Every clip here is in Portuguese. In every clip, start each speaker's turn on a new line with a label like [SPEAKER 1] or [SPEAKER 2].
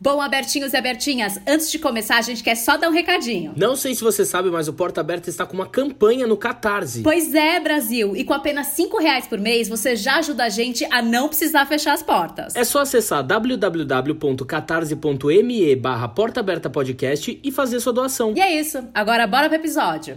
[SPEAKER 1] Bom, abertinhos e abertinhas, antes de começar, a gente quer só dar um recadinho.
[SPEAKER 2] Não sei se você sabe, mas o Porta Aberta está com uma campanha no Catarse.
[SPEAKER 1] Pois é, Brasil, e com apenas 5 reais por mês, você já ajuda a gente a não precisar fechar as portas.
[SPEAKER 2] É só acessar www.catarse.me barra Porta Aberta Podcast e fazer sua doação.
[SPEAKER 1] E é isso, agora bora pro episódio.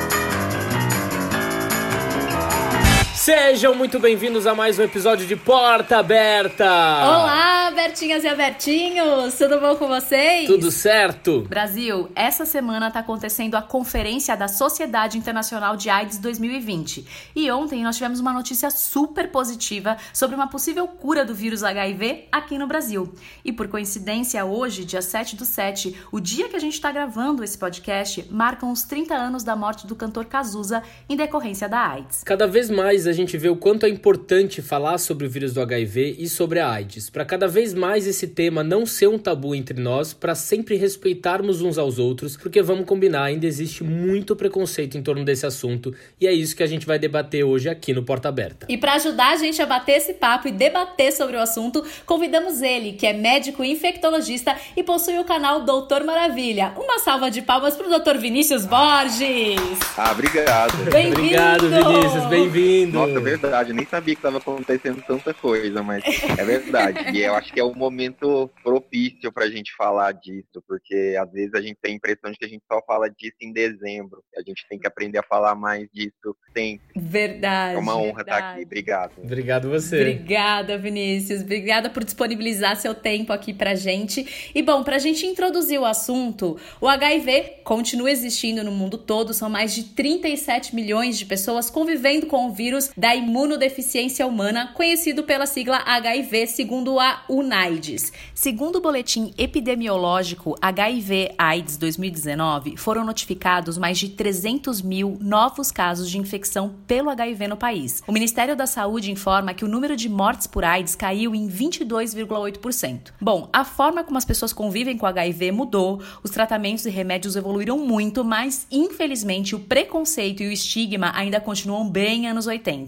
[SPEAKER 2] Sejam muito bem-vindos a mais um episódio de Porta Aberta.
[SPEAKER 1] Olá, abertinhas e abertinhos, tudo bom com vocês?
[SPEAKER 2] Tudo certo?
[SPEAKER 1] Brasil, essa semana está acontecendo a Conferência da Sociedade Internacional de AIDS 2020. E ontem nós tivemos uma notícia super positiva sobre uma possível cura do vírus HIV aqui no Brasil. E por coincidência, hoje, dia 7 do 7, o dia que a gente está gravando esse podcast, marcam os 30 anos da morte do cantor Cazuza em decorrência da AIDS.
[SPEAKER 2] Cada vez mais a gente vê o quanto é importante falar sobre o vírus do HIV e sobre a AIDS, para cada vez mais esse tema não ser um tabu entre nós, para sempre respeitarmos uns aos outros, porque vamos combinar, ainda existe muito preconceito em torno desse assunto e é isso que a gente vai debater hoje aqui no Porta Aberta.
[SPEAKER 1] E para ajudar a gente a bater esse papo e debater sobre o assunto, convidamos ele, que é médico infectologista e possui o canal Doutor Maravilha. Uma salva de palmas pro Dr. Vinícius Borges.
[SPEAKER 3] Ah, obrigado.
[SPEAKER 1] Bem-vindo.
[SPEAKER 2] Obrigado, Vinícius, bem-vindo.
[SPEAKER 3] Nossa, é verdade, eu nem sabia que tava acontecendo tanta coisa, mas é verdade. E eu acho que é o momento propício pra gente falar disso, porque às vezes a gente tem a impressão de que a gente só fala disso em dezembro. A gente tem que aprender a falar mais disso sempre.
[SPEAKER 1] Verdade.
[SPEAKER 3] É uma honra estar
[SPEAKER 1] verdade.
[SPEAKER 3] aqui. Obrigado.
[SPEAKER 2] Obrigado você.
[SPEAKER 1] Obrigada, Vinícius. Obrigada por disponibilizar seu tempo aqui pra gente. E bom, pra gente introduzir o assunto, o HIV continua existindo no mundo todo, são mais de 37 milhões de pessoas convivendo com o vírus da imunodeficiência humana, conhecido pela sigla HIV, segundo a UNAIDS. Segundo o boletim epidemiológico HIV-AIDS 2019, foram notificados mais de 300 mil novos casos de infecção pelo HIV no país. O Ministério da Saúde informa que o número de mortes por AIDS caiu em 22,8%. Bom, a forma como as pessoas convivem com HIV mudou, os tratamentos e remédios evoluíram muito, mas infelizmente o preconceito e o estigma ainda continuam bem anos 80.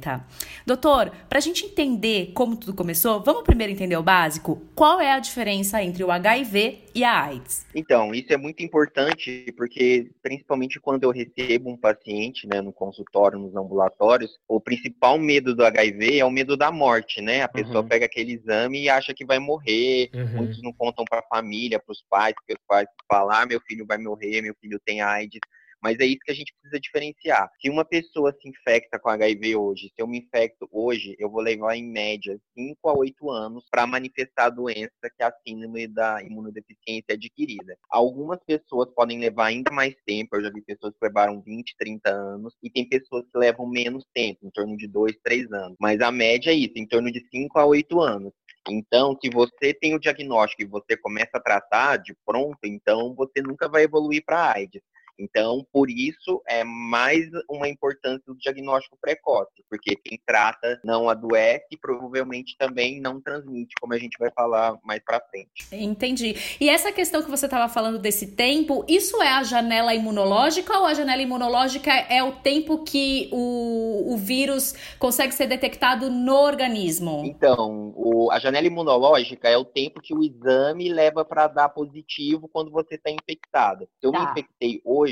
[SPEAKER 1] Doutor, para a gente entender como tudo começou, vamos primeiro entender o básico? Qual é a diferença entre o HIV e a AIDS?
[SPEAKER 3] Então, isso é muito importante porque, principalmente quando eu recebo um paciente, né, no consultório, nos ambulatórios, o principal medo do HIV é o medo da morte, né? A pessoa
[SPEAKER 2] Uhum.
[SPEAKER 3] pega aquele exame e acha que vai morrer.
[SPEAKER 2] Uhum.
[SPEAKER 3] Muitos não contam para a família, para os pais, porque os pais falam, ah, meu filho vai morrer, meu filho tem AIDS. Mas é isso que a gente precisa diferenciar. Se uma pessoa se infecta com HIV hoje, se eu me infecto hoje, eu vou levar em média 5 a 8 anos para manifestar a doença que é a síndrome da imunodeficiência adquirida. Algumas pessoas podem levar ainda mais tempo, eu já vi pessoas que levaram 20, 30 anos, e tem pessoas que levam menos tempo, em torno de 2, 3 anos. Mas a média é isso, em torno de 5 a 8 anos. Então, se você tem o diagnóstico e você começa a tratar de pronto, então você nunca vai evoluir para AIDS. Então, por isso, é mais uma importância do diagnóstico precoce, porque quem trata não adoece e provavelmente também não transmite, como a gente vai falar mais para frente.
[SPEAKER 1] Entendi. E essa questão que você estava falando desse tempo, isso é a janela imunológica ou a janela imunológica é o tempo que o, o vírus consegue ser detectado no organismo?
[SPEAKER 3] Então, o- a janela imunológica é o tempo que o exame leva para dar positivo quando você está infectado. Se eu me
[SPEAKER 1] Tá.
[SPEAKER 3] infectei hoje,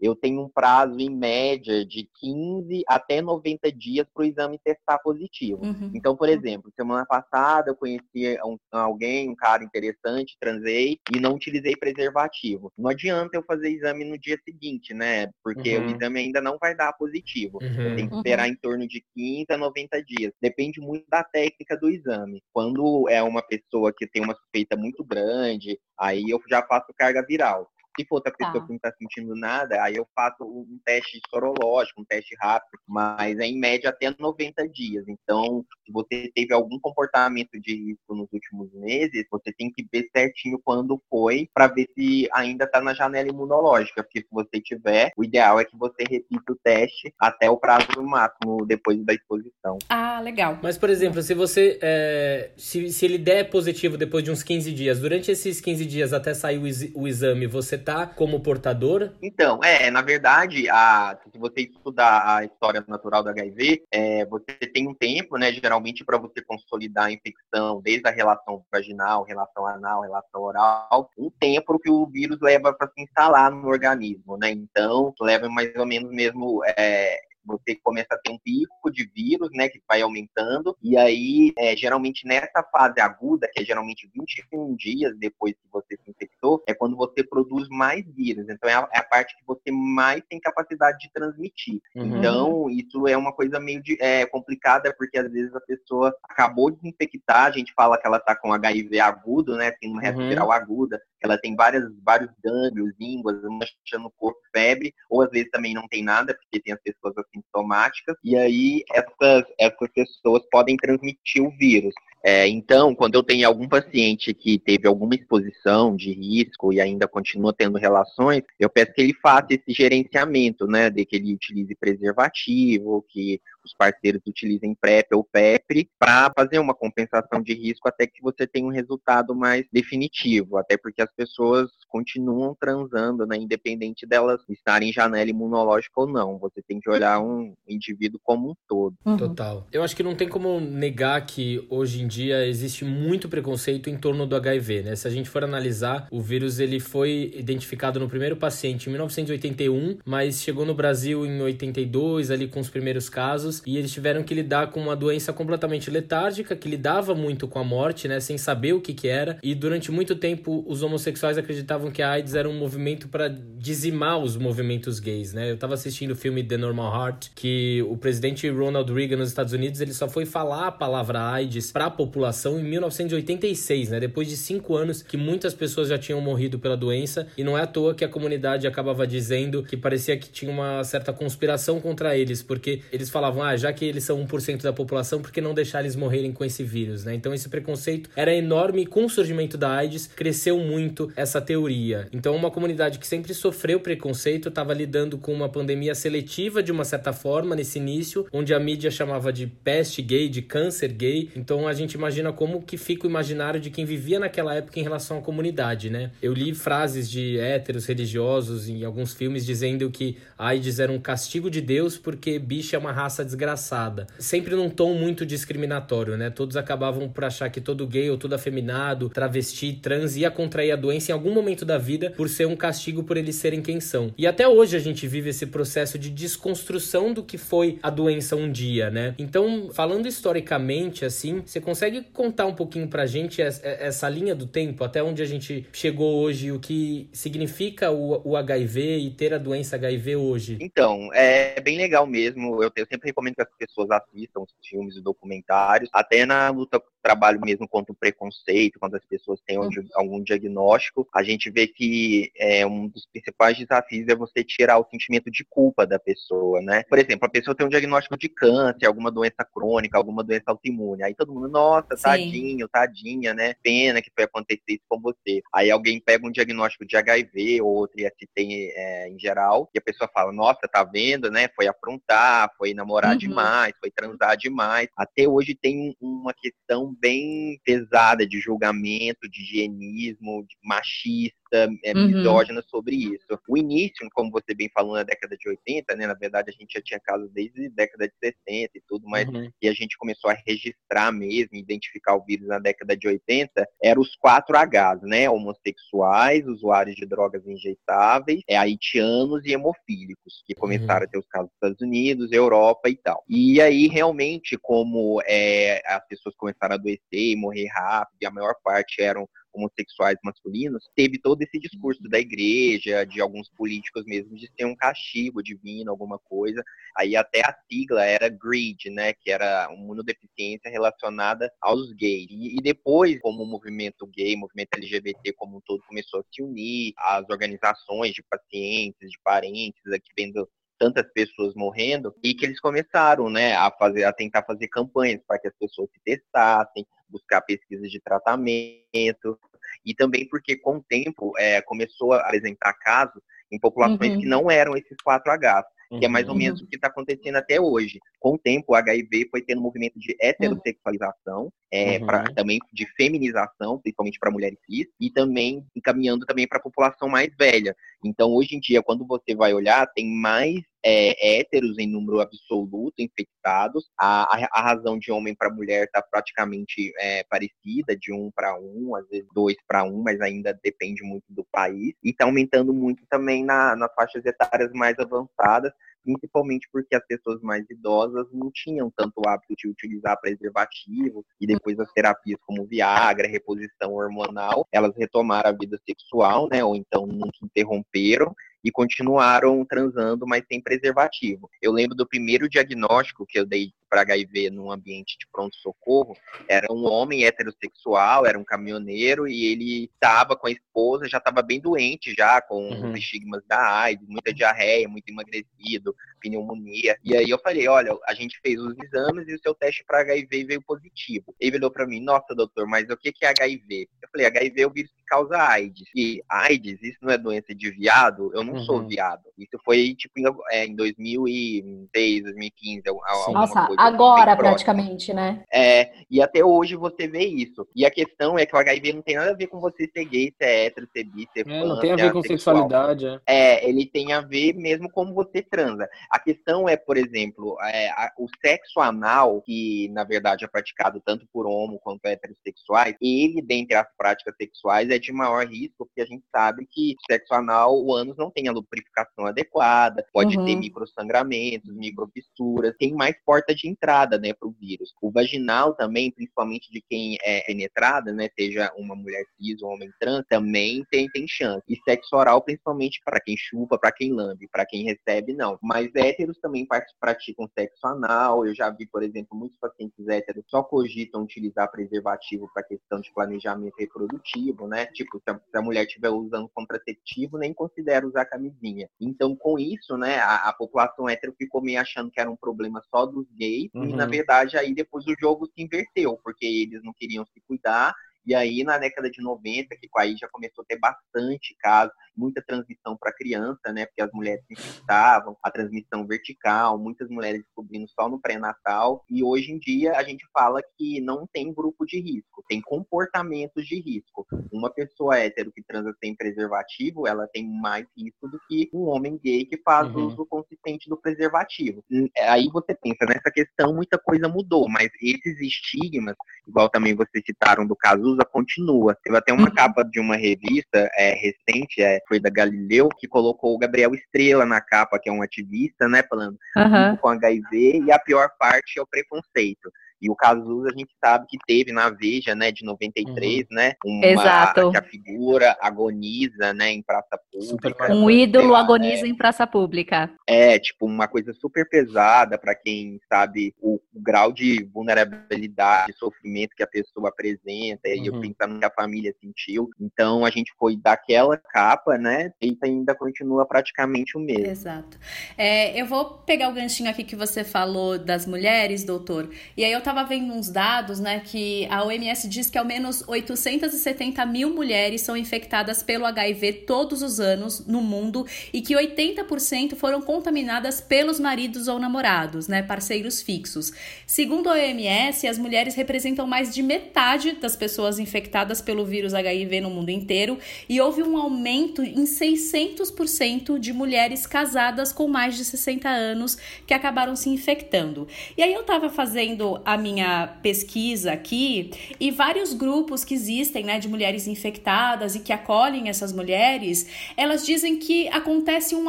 [SPEAKER 3] eu tenho um prazo em média de 15 até 90 dias para o exame testar positivo.
[SPEAKER 1] Uhum.
[SPEAKER 3] Então, por exemplo, semana passada eu conheci um- alguém, um cara interessante, transei e não utilizei preservativo. Não adianta eu fazer exame no dia seguinte, né? Porque
[SPEAKER 2] Uhum.
[SPEAKER 3] o exame ainda não vai dar positivo.
[SPEAKER 2] Uhum.
[SPEAKER 3] Tem que
[SPEAKER 1] Uhum.
[SPEAKER 3] esperar em torno de 15 a 90 dias. Depende muito da técnica do exame. Quando é uma pessoa que tem uma suspeita muito grande, aí eu já faço carga viral. Se for outra pessoa
[SPEAKER 1] Tá.
[SPEAKER 3] que não está sentindo nada, aí eu faço um teste sorológico, um teste rápido, mas é em média até 90 dias. Então, se você teve algum comportamento de risco nos últimos meses, você tem que ver certinho quando foi, para ver se ainda está na janela imunológica. Porque se você tiver, o ideal é que você repita o teste até o prazo máximo depois da exposição.
[SPEAKER 1] Ah, legal.
[SPEAKER 2] Mas, por exemplo, se você. é, se, se ele der positivo depois de uns 15 dias, durante esses 15 dias até sair o, exame, você tá como portador?
[SPEAKER 3] Então, é, na verdade, a, se você estudar a história natural do HIV, é, você tem um tempo, né, geralmente para você consolidar a infecção, desde a relação vaginal, relação anal, relação oral, um tempo que o vírus leva para se instalar no organismo, né? Então, leva mais ou menos mesmo é, você começa a ter um pico de vírus, né, que vai aumentando, e aí, é, geralmente nessa fase aguda, que é geralmente 21 dias depois que você se infectou, é quando você produz mais vírus. Então, é a, é a parte que você mais tem capacidade de transmitir. Uhum. Então, isso é uma coisa meio de, é, complicada, porque às vezes a pessoa acabou de se infectar, a gente fala que ela está com HIV agudo, né, tem uma uhum. viral aguda, ela tem várias, vários gânglios, línguas, manchando o corpo, febre, ou às vezes também não tem nada, porque tem as pessoas assintomáticas, e aí essas, essas pessoas podem transmitir o vírus. É, então, quando eu tenho algum paciente que teve alguma exposição de risco e ainda continua tendo relações, eu peço que ele faça esse gerenciamento, né, de que ele utilize preservativo, que os parceiros utilizem PrEP ou PEP para fazer uma compensação de risco até que você tenha um resultado mais definitivo, até porque as pessoas continuam transando, né, independente delas estarem em janela imunológica ou não. Você tem que olhar um indivíduo como um todo.
[SPEAKER 2] Uhum. Total. Eu acho que não tem como negar que hoje em dia existe muito preconceito em torno do HIV, né? Se a gente for analisar, o vírus ele foi identificado no primeiro paciente em 1981, mas chegou no Brasil em 82 ali com os primeiros casos anos e eles tiveram que lidar com uma doença completamente letárgica que lidava muito com a morte, né, sem saber o que que era. E durante muito tempo os homossexuais acreditavam que a AIDS era um movimento para dizimar os movimentos gays, né? Eu tava assistindo o filme The Normal Heart, que o presidente Ronald Reagan nos Estados Unidos, ele só foi falar a palavra AIDS para a população em 1986, né? Depois de cinco anos que muitas pessoas já tinham morrido pela doença e não é à toa que a comunidade acabava dizendo que parecia que tinha uma certa conspiração contra eles, porque eles falavam já que eles são 1% da população, por que não deixar eles morrerem com esse vírus, né? Então esse preconceito era enorme e com o surgimento da AIDS cresceu muito essa teoria. Então uma comunidade que sempre sofreu preconceito estava lidando com uma pandemia seletiva de uma certa forma nesse início, onde a mídia chamava de peste gay, de câncer gay. Então a gente imagina como que fica o imaginário de quem vivia naquela época em relação à comunidade, né? Eu li frases de héteros religiosos em alguns filmes dizendo que AIDS era um castigo de Deus porque bicho é uma raça desgraçada. Sempre num tom muito discriminatório, né? Todos acabavam por achar que todo gay ou todo afeminado, travesti, trans ia contrair a doença em algum momento da vida por ser um castigo por eles serem quem são. E até hoje a gente vive esse processo de desconstrução do que foi a doença um dia, né? Então, falando historicamente assim, você consegue contar um pouquinho pra gente essa linha do tempo, até onde a gente chegou hoje, o que significa o, HIV e ter a doença HIV hoje?
[SPEAKER 3] Então, é bem legal mesmo. Eu, eu sempre recomendo recomendo que as pessoas assistam os filmes e documentários, até na luta trabalho mesmo contra o preconceito, quando as pessoas têm um, uhum. algum diagnóstico, a gente vê que é, um dos principais desafios é você tirar o sentimento de culpa da pessoa, né? Por exemplo, a pessoa tem um diagnóstico de câncer, alguma doença crônica, alguma doença autoimune, aí todo mundo, nossa, Sim. tadinho, tadinha, né? Pena que foi acontecer isso com você. Aí alguém pega um diagnóstico de HIV ou outro IST é, em geral, e a pessoa fala, nossa, tá vendo, né? Foi aprontar, foi namorar uhum. demais, foi transar demais. Até hoje tem uma questão bem pesada de julgamento, de higienismo, de machista, é, uhum. misógina sobre isso. O início, como você bem falou, na década de 80, né, na verdade a gente já tinha casos desde a década de 60 e tudo, mas uhum. e a gente começou a registrar mesmo, identificar o vírus na década de 80, eram os 4Hs, né, homossexuais, usuários de drogas injetáveis, é, haitianos e hemofílicos, que começaram uhum. a ter os casos nos Estados Unidos, Europa e tal. E aí, realmente, como é, as pessoas começaram a adoecer e morrer rápido, e a maior parte eram homossexuais masculinos, teve todo esse discurso da igreja, de alguns políticos mesmo, de ser um castigo divino, alguma coisa. Aí até a sigla era GREED, né, que era uma imunodeficiência relacionada aos gays. E, e depois, como o movimento gay, movimento LGBT como um todo começou a se unir, as organizações de pacientes, de parentes, aqui vendo tantas pessoas morrendo e que eles começaram, né, a fazer, a tentar fazer campanhas para que as pessoas se testassem, buscar pesquisas de tratamento, e também porque com o tempo é, começou a apresentar casos em populações uhum. que não eram esses 4H. uhum. que é mais ou menos uhum. o que está acontecendo até hoje. Com o tempo, o HIV foi tendo um movimento de heterossexualização, é, uhum. pra, também de feminização, principalmente para mulheres cis, e também encaminhando também para a população mais velha. Então, hoje em dia, quando você vai olhar, tem mais é, héteros em número absoluto infectados. A, a, a razão de homem para mulher está praticamente é, parecida, de um para um, às vezes dois para um, mas ainda depende muito do país. E está aumentando muito também na, nas faixas etárias mais avançadas principalmente porque as pessoas mais idosas não tinham tanto hábito de utilizar preservativo e depois as terapias como Viagra, reposição hormonal, elas retomaram a vida sexual, né, ou então nunca interromperam e continuaram transando, mas sem preservativo. Eu lembro do primeiro diagnóstico que eu dei para HIV num ambiente de pronto-socorro, era um homem heterossexual, era um caminhoneiro, e ele estava com a esposa, já estava bem doente, já com uhum. os estigmas da AIDS, muita diarreia, muito emagrecido, pneumonia. E aí eu falei, olha, a gente fez os exames e o seu teste para HIV veio positivo. Ele olhou para mim, nossa, doutor, mas o que é HIV? Eu falei, HIV é o vírus que causa AIDS. E AIDS, isso não é doença de viado? Eu não uhum. sou viado. Isso foi, tipo, em, é, em 2006, 2015, alguma
[SPEAKER 1] Nossa, coisa agora praticamente, né?
[SPEAKER 3] É, e até hoje você vê isso. E a questão é que o HIV não tem nada a ver com você ser gay, ser hétero, ser bi, ser
[SPEAKER 2] é, Não tem a ver com sexualidade, é.
[SPEAKER 3] É, ele tem a ver mesmo como você transa. A questão é, por exemplo, é, a, o sexo anal, que na verdade é praticado tanto por homo quanto heterossexuais, ele, dentre as práticas sexuais, é de maior risco, porque a gente sabe que sexo anal, o ânus não tem a lubrificação adequada, pode uhum. ter microsangramentos, microfissuras, tem mais porta de entrada, né, para o vírus. O vaginal também, principalmente de quem é penetrada, né, seja uma mulher cis ou homem trans, também tem, tem chance. E sexo oral, principalmente para quem chupa, para quem lambe, para quem recebe, não. Mas héteros também praticam sexo anal. Eu já vi, por exemplo, muitos pacientes héteros só cogitam utilizar preservativo para questão de planejamento reprodutivo, né? Tipo, se a, se a mulher estiver usando contraceptivo, nem considera usar camisinha. Então, com isso, né, a, a população hétero ficou meio achando que era um problema só dos gays uhum. e na verdade aí depois o jogo se inverteu, porque eles não queriam se cuidar e aí, na década de 90, que aí já começou a ter bastante casos, muita transmissão para criança, né? Porque as mulheres se infectavam, a transmissão vertical, muitas mulheres descobrindo só no pré-natal. E hoje em dia a gente fala que não tem grupo de risco, tem comportamentos de risco. Uma pessoa hétero que transa sem preservativo, ela tem mais risco do que um homem gay que faz uhum. uso consistente do preservativo. Aí você pensa, nessa questão muita coisa mudou, mas esses estigmas, igual também vocês citaram do caso Cazuza continua. Teve até uma uhum. capa de uma revista é, recente, é, foi da Galileu, que colocou o Gabriel Estrela na capa, que é um ativista, né, falando uhum. com HIV, e a pior parte é o preconceito. E o Cazuza a gente sabe que teve na Veja, né, de 93, uhum. né, uma,
[SPEAKER 1] Exato.
[SPEAKER 3] que a figura agoniza, né, em praça pública.
[SPEAKER 1] Um ídolo agoniza é, em praça pública.
[SPEAKER 3] É, tipo, uma coisa super pesada para quem sabe o, o, grau de vulnerabilidade, de sofrimento que a pessoa apresenta, uhum. e eu uhum. pensando que a família sentiu. Então a gente foi daquela capa, né, e ainda continua praticamente o mesmo.
[SPEAKER 1] Exato. É, eu vou pegar o ganchinho aqui que você falou das mulheres, doutor, e aí eu tava estava vendo uns dados, né, que a OMS diz que ao menos 870 mil mulheres são infectadas pelo HIV todos os anos no mundo e que 80% foram contaminadas pelos maridos ou namorados, né, parceiros fixos. Segundo a OMS, as mulheres representam mais de metade das pessoas infectadas pelo vírus HIV no mundo inteiro e houve um aumento em 600% de mulheres casadas com mais de 60 anos que acabaram se infectando. E aí eu estava fazendo a minha pesquisa aqui e vários grupos que existem, né, de mulheres infectadas e que acolhem essas mulheres, elas dizem que acontece um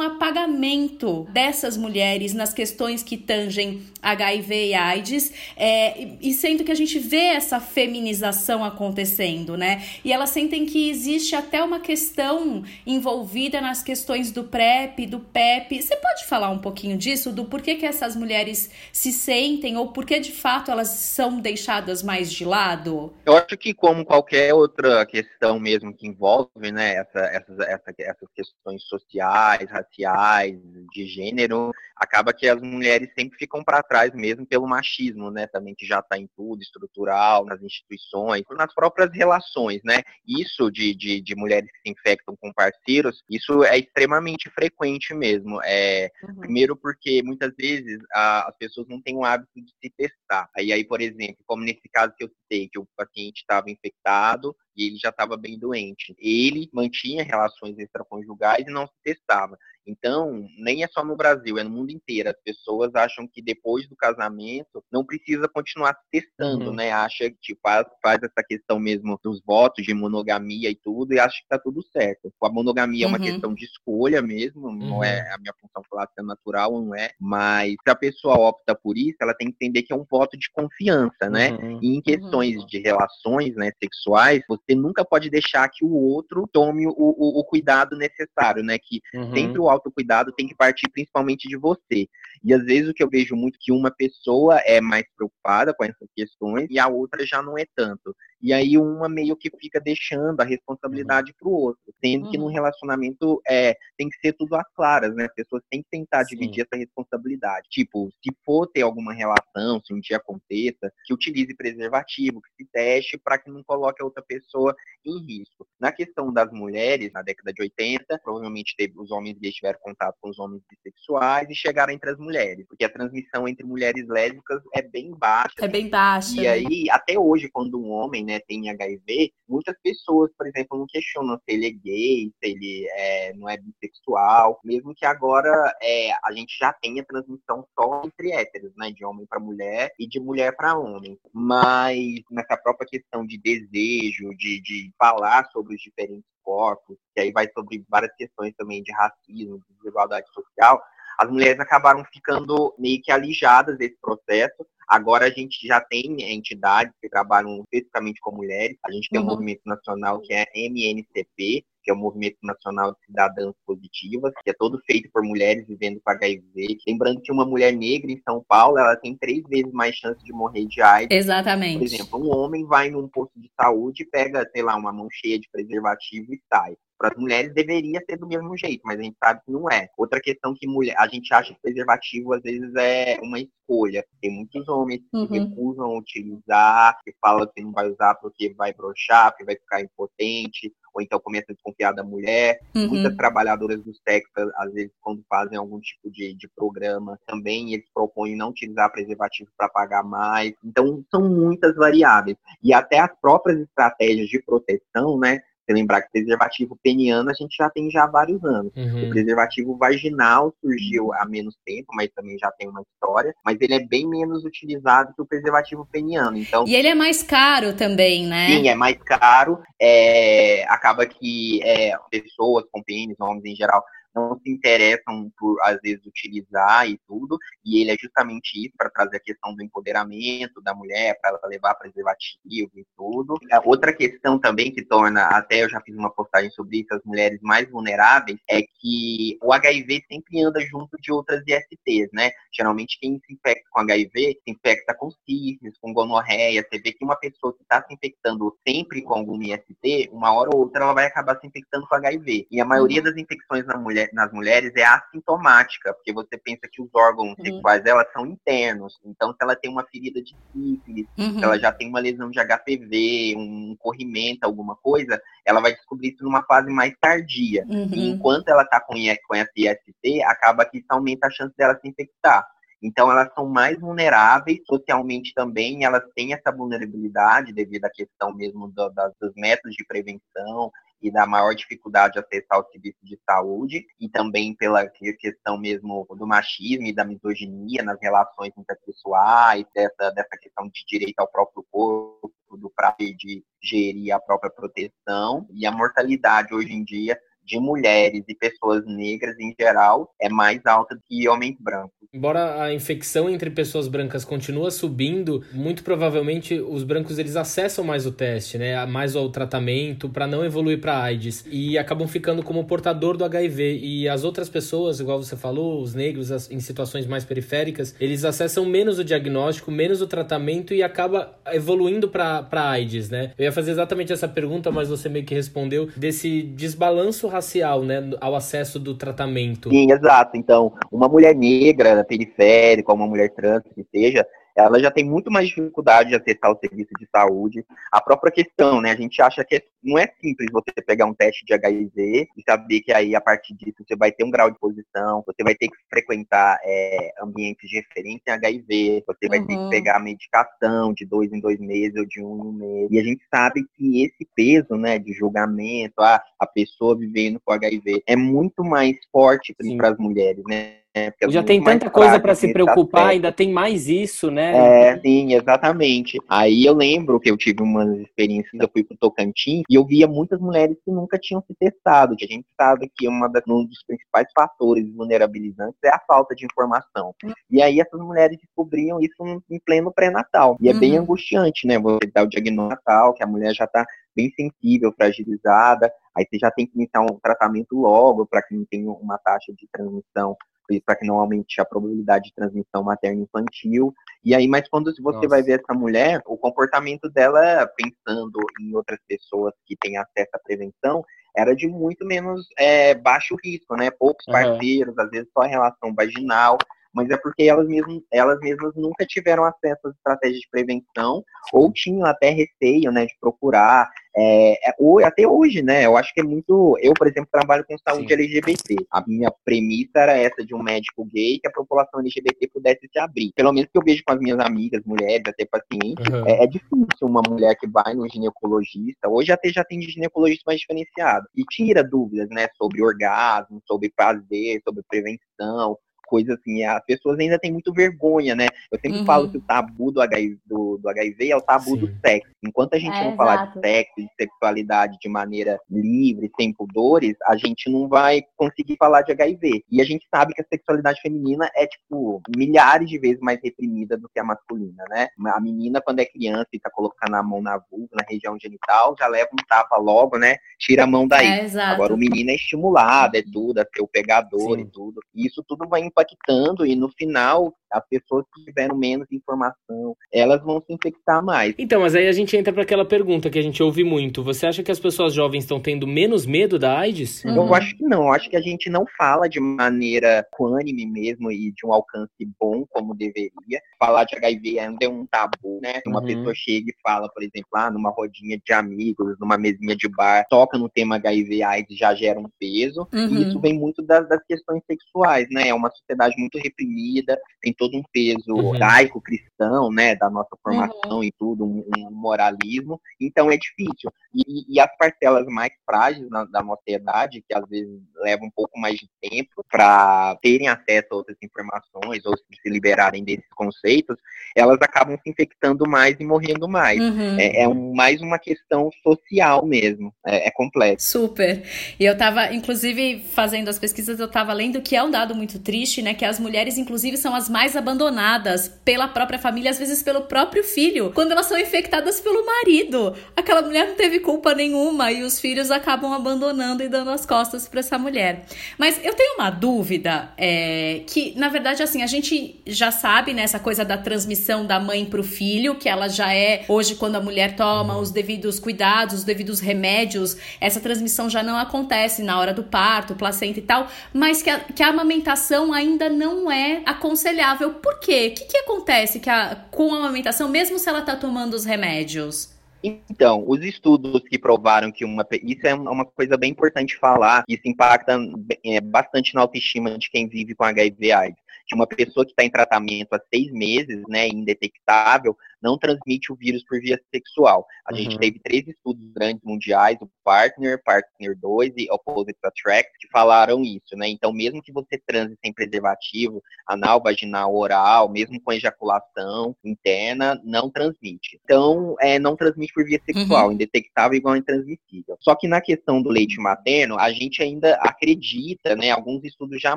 [SPEAKER 1] apagamento dessas mulheres nas questões que tangem HIV e AIDS, é, e sendo que a gente vê essa feminização acontecendo, né? E elas sentem que existe até uma questão envolvida nas questões do PrEP, do PEP. Você pode falar um pouquinho disso, do porquê que essas mulheres se sentem ou por que de fato elas são deixadas mais de lado?
[SPEAKER 3] Eu acho que como qualquer outra questão mesmo que envolve, né, essa, essas, essa, essas questões sociais, raciais, de gênero, acaba que as mulheres sempre ficam para trás mesmo pelo machismo, né? Também que já está em tudo, estrutural, nas instituições, nas próprias relações, né? Isso de, de, de, mulheres que se infectam com parceiros, isso é extremamente frequente mesmo. É, uhum. Primeiro porque muitas vezes a, as pessoas não têm o hábito de se testar. Aí, aí, por exemplo, como nesse caso que eu citei, que o paciente estava infectado, e ele já estava bem doente. Ele mantinha relações extraconjugais e não se testava. Então, nem é só no Brasil, é no mundo inteiro. As pessoas acham que depois do casamento não precisa continuar se testando, uhum. né? Acha que tipo, faz, faz, essa questão mesmo dos votos de monogamia e tudo, e acha que tá tudo certo. A monogamia uhum. é uma uhum. questão de escolha mesmo, uhum. não é uhum. a minha função falar se é natural ou não é, mas se a pessoa opta por isso, ela tem que entender que é um voto de confiança, né? Uhum. E em questões de relações né, sexuais, você nunca pode deixar que o outro tome o, o, o cuidado necessário, né? Que sempre o autocuidado tem que partir principalmente de você. E às vezes o que eu vejo muito é que uma pessoa é mais preocupada com essas questões e a outra já não é tanto. E aí uma meio que fica deixando a responsabilidade uhum. para o outro, sendo uhum. que num relacionamento é, tem que ser tudo às claras, né? As pessoas têm que tentar Sim. dividir essa responsabilidade. Tipo, se for ter alguma relação, se um dia aconteça, que utilize preservativo, que se teste para que não coloque a outra pessoa em risco. Na questão das mulheres, na década de 80, provavelmente teve, os homens gays tiveram contato com os homens bissexuais e chegaram entre as mulheres, porque a transmissão entre mulheres lésbicas é bem baixa.
[SPEAKER 1] É bem baixa.
[SPEAKER 3] E né? aí, até hoje, quando um homem né, tem HIV, muitas pessoas, por exemplo, não questionam se ele é gay, se ele é, não é bissexual, mesmo que agora é, a gente já tenha transmissão só entre héteros, né, de homem para mulher e de mulher para homem. Mas nessa própria questão de desejo, de, de falar sobre os diferentes corpos, que aí vai sobre várias questões também de racismo, de desigualdade social, as mulheres acabaram ficando meio que alijadas desse processo. Agora a gente já tem entidades que trabalham especificamente com mulheres. A gente tem uhum. um movimento nacional que é MNCP, que é o Movimento Nacional de Cidadãs Positivas, que é todo feito por mulheres vivendo com HIV. Lembrando que uma mulher negra em São Paulo, ela tem três vezes mais chance de morrer de AIDS.
[SPEAKER 1] Exatamente.
[SPEAKER 3] Por exemplo, um homem vai num posto de saúde, pega, sei lá, uma mão cheia de preservativo e sai para as mulheres deveria ser do mesmo jeito, mas a gente sabe que não é. Outra questão que mulher, a gente acha que preservativo às vezes é uma escolha. Tem muitos homens que uhum. recusam utilizar, que falam que não vai usar porque vai brochar, porque vai ficar impotente, ou então começa a desconfiar da mulher. Uhum. Muitas trabalhadoras do sexo, às vezes, quando fazem algum tipo de, de programa, também eles propõem não utilizar preservativo para pagar mais. Então, são muitas variáveis. E até as próprias estratégias de proteção, né? Você lembrar que preservativo peniano a gente já tem já há vários anos. Uhum. O preservativo vaginal surgiu há menos tempo, mas também já tem uma história. Mas ele é bem menos utilizado que o preservativo peniano. Então,
[SPEAKER 1] e ele é mais caro também, né?
[SPEAKER 3] Sim, é mais caro. É, acaba que é, pessoas com pênis, homens em geral, não se interessam por, às vezes, utilizar e tudo, e ele é justamente isso, para trazer a questão do empoderamento da mulher, para ela levar preservativo e tudo. A outra questão também que torna, até eu já fiz uma postagem sobre isso, as mulheres mais vulneráveis, é que o HIV sempre anda junto de outras ISTs, né? Geralmente quem se infecta com HIV se infecta com sífilis, com gonorreia. Você vê que uma pessoa que está se infectando sempre com algum IST, uma hora ou outra ela vai acabar se infectando com HIV. E a maioria uhum. das infecções na mulher nas mulheres é assintomática, porque você pensa que os órgãos uhum. sexuais dela são internos. Então, se ela tem uma ferida de sífilis, uhum. se ela já tem uma lesão de HPV, um corrimento, alguma coisa, ela vai descobrir isso numa fase mais tardia. Uhum. E enquanto ela está com, com essa IST, acaba que isso aumenta a chance dela se infectar. Então, elas são mais vulneráveis socialmente também, elas têm essa vulnerabilidade devido à questão mesmo do, das, dos métodos de prevenção, e da maior dificuldade de acessar o serviço de saúde, e também pela questão mesmo do machismo e da misoginia nas relações interpessoais, dessa, dessa questão de direito ao próprio corpo, do prazer de gerir a própria proteção, e a mortalidade hoje em dia de mulheres e pessoas negras em geral é mais alta do que homens brancos.
[SPEAKER 2] Embora a infecção entre pessoas brancas continue subindo, muito provavelmente os brancos eles acessam mais o teste, né, mais o tratamento para não evoluir para AIDS e acabam ficando como portador do HIV e as outras pessoas, igual você falou, os negros em situações mais periféricas, eles acessam menos o diagnóstico, menos o tratamento e acaba evoluindo para AIDS, né? Eu ia fazer exatamente essa pergunta, mas você meio que respondeu desse desbalanço racial, né, ao acesso do tratamento.
[SPEAKER 3] Sim, exato. Então, uma mulher negra periférica, uma mulher trans que seja, ela já tem muito mais dificuldade de acessar o serviço de saúde. A própria questão, né? A gente acha que não é simples você pegar um teste de HIV e saber que aí, a partir disso, você vai ter um grau de posição, você vai ter que frequentar é, ambientes de referência em HIV, você vai uhum. ter que uhum. pegar medicação de dois em dois meses ou de um em um mês. E a gente sabe que esse peso, né, de julgamento, a, a pessoa vivendo com HIV, é muito mais forte para as mulheres, né?
[SPEAKER 2] É, Já tem tanta coisa para se preocupar, ainda tem mais isso,
[SPEAKER 3] né? É, sim, exatamente. Aí eu lembro que eu tive umas experiências, eu fui pro Tocantins e eu via muitas mulheres que nunca tinham se testado, que a gente sabe que uma das, um dos principais fatores vulnerabilizantes é a falta de informação. E aí essas mulheres descobriam isso em pleno pré-natal. E é uhum. bem angustiante, né? Você dar o diagnóstico natal, que a mulher já está bem sensível, fragilizada, aí você já tem que iniciar um tratamento logo para que não tenha uma taxa de transmissão para que não aumente a probabilidade de transmissão materno-infantil. E aí, mas quando você Nossa. vai ver essa mulher, o comportamento dela, pensando em outras pessoas que têm acesso à prevenção, era de muito menos é, baixo risco, né? Poucos parceiros, uhum. às vezes só relação vaginal mas é porque elas mesmas, elas mesmas nunca tiveram acesso às estratégias de prevenção ou tinham até receio, né, de procurar. É, é, ou, até hoje, né, eu acho que é muito. Eu, por exemplo, trabalho com saúde Sim. LGBT. A minha premissa era essa de um médico gay que a população LGBT pudesse se abrir. Pelo menos que eu vejo com as minhas amigas, mulheres, até pacientes, uhum. é, é, difícil uma mulher que vai no ginecologista. Hoje até já tem ginecologista mais diferenciado e tira dúvidas, né, sobre orgasmo, sobre prazer, sobre prevenção, coisa assim. As pessoas ainda têm muito vergonha, né? Eu sempre uhum. falo que o tabu do HIV, do, do HIV é o tabu Sim. do sexo. Enquanto a gente é, não exato. falar de sexo, de sexualidade de maneira livre, sem pudores, a gente não vai conseguir falar de HIV. E a gente sabe que a sexualidade feminina é, tipo, milhares de vezes mais reprimida do que a masculina, né? A menina, quando é criança e tá colocando a mão na vulva, na região genital, já leva um tapa logo, né? Tira a mão daí. É, Agora o menino é estimulado, é tudo, é o pegador Sim. e tudo. E isso tudo vai impactando e no final as pessoas que tiveram menos informação, elas vão se infectar mais.
[SPEAKER 2] Então, mas aí a gente entra para aquela pergunta que a gente ouve muito. Você acha que as pessoas jovens estão tendo menos medo da AIDS?
[SPEAKER 3] Uhum. Eu acho que não. Eu acho que a gente não fala de maneira quânime mesmo e de um alcance bom como deveria. Falar de HIV ainda é um tabu, né? Uma uhum. pessoa chega e fala, por exemplo, lá ah, numa rodinha de amigos, numa mesinha de bar, toca no tema HIV AIDS já gera um peso. Uhum. E isso vem muito das, das questões sexuais, né? É uma sociedade muito reprimida, tem todo um peso uhum. laico, cristão, né, da nossa formação uhum. e tudo, um, um, moralismo, então é difícil. E, e as parcelas mais frágeis na, da nossa idade, que às vezes levam um pouco mais de tempo para terem acesso a outras informações ou se liberarem desses conceitos, elas acabam se infectando mais e morrendo mais. Uhum. É, é um, mais uma questão social mesmo, é, é complexo.
[SPEAKER 1] Super. E eu estava, inclusive, fazendo as pesquisas, eu estava lendo que é um dado muito triste, né, que as mulheres, inclusive, são as mais abandonadas pela própria família, às vezes pelo próprio filho, quando elas são infectadas pelo marido. Aquela mulher não teve culpa nenhuma e os filhos acabam abandonando e dando as costas para essa mulher. Mas eu tenho uma dúvida, é, que na verdade, assim, a gente já sabe, né, essa coisa da transmissão da mãe pro filho, que ela já é, hoje, quando a mulher toma os devidos cuidados, os devidos remédios, essa transmissão já não acontece na hora do parto, placenta e tal, mas que a, que a amamentação ainda não é aconselhável por quê? O que, que acontece que a, com a amamentação, mesmo se ela está tomando os remédios?
[SPEAKER 3] Então, os estudos que provaram que uma. Isso é uma coisa bem importante falar, isso impacta é, bastante na autoestima de quem vive com HIV-AIDS de uma pessoa que está em tratamento há seis meses, né, indetectável, não transmite o vírus por via sexual. A uhum. gente teve três estudos grandes mundiais, o Partner, Partner 2 e Opposite Attract, que falaram isso, né? Então, mesmo que você transe sem preservativo, anal, vaginal, oral, mesmo com ejaculação interna, não transmite. Então, é, não transmite por via sexual, uhum. indetectável igual intransmissível. Só que na questão do leite materno, a gente ainda acredita, né? Alguns estudos já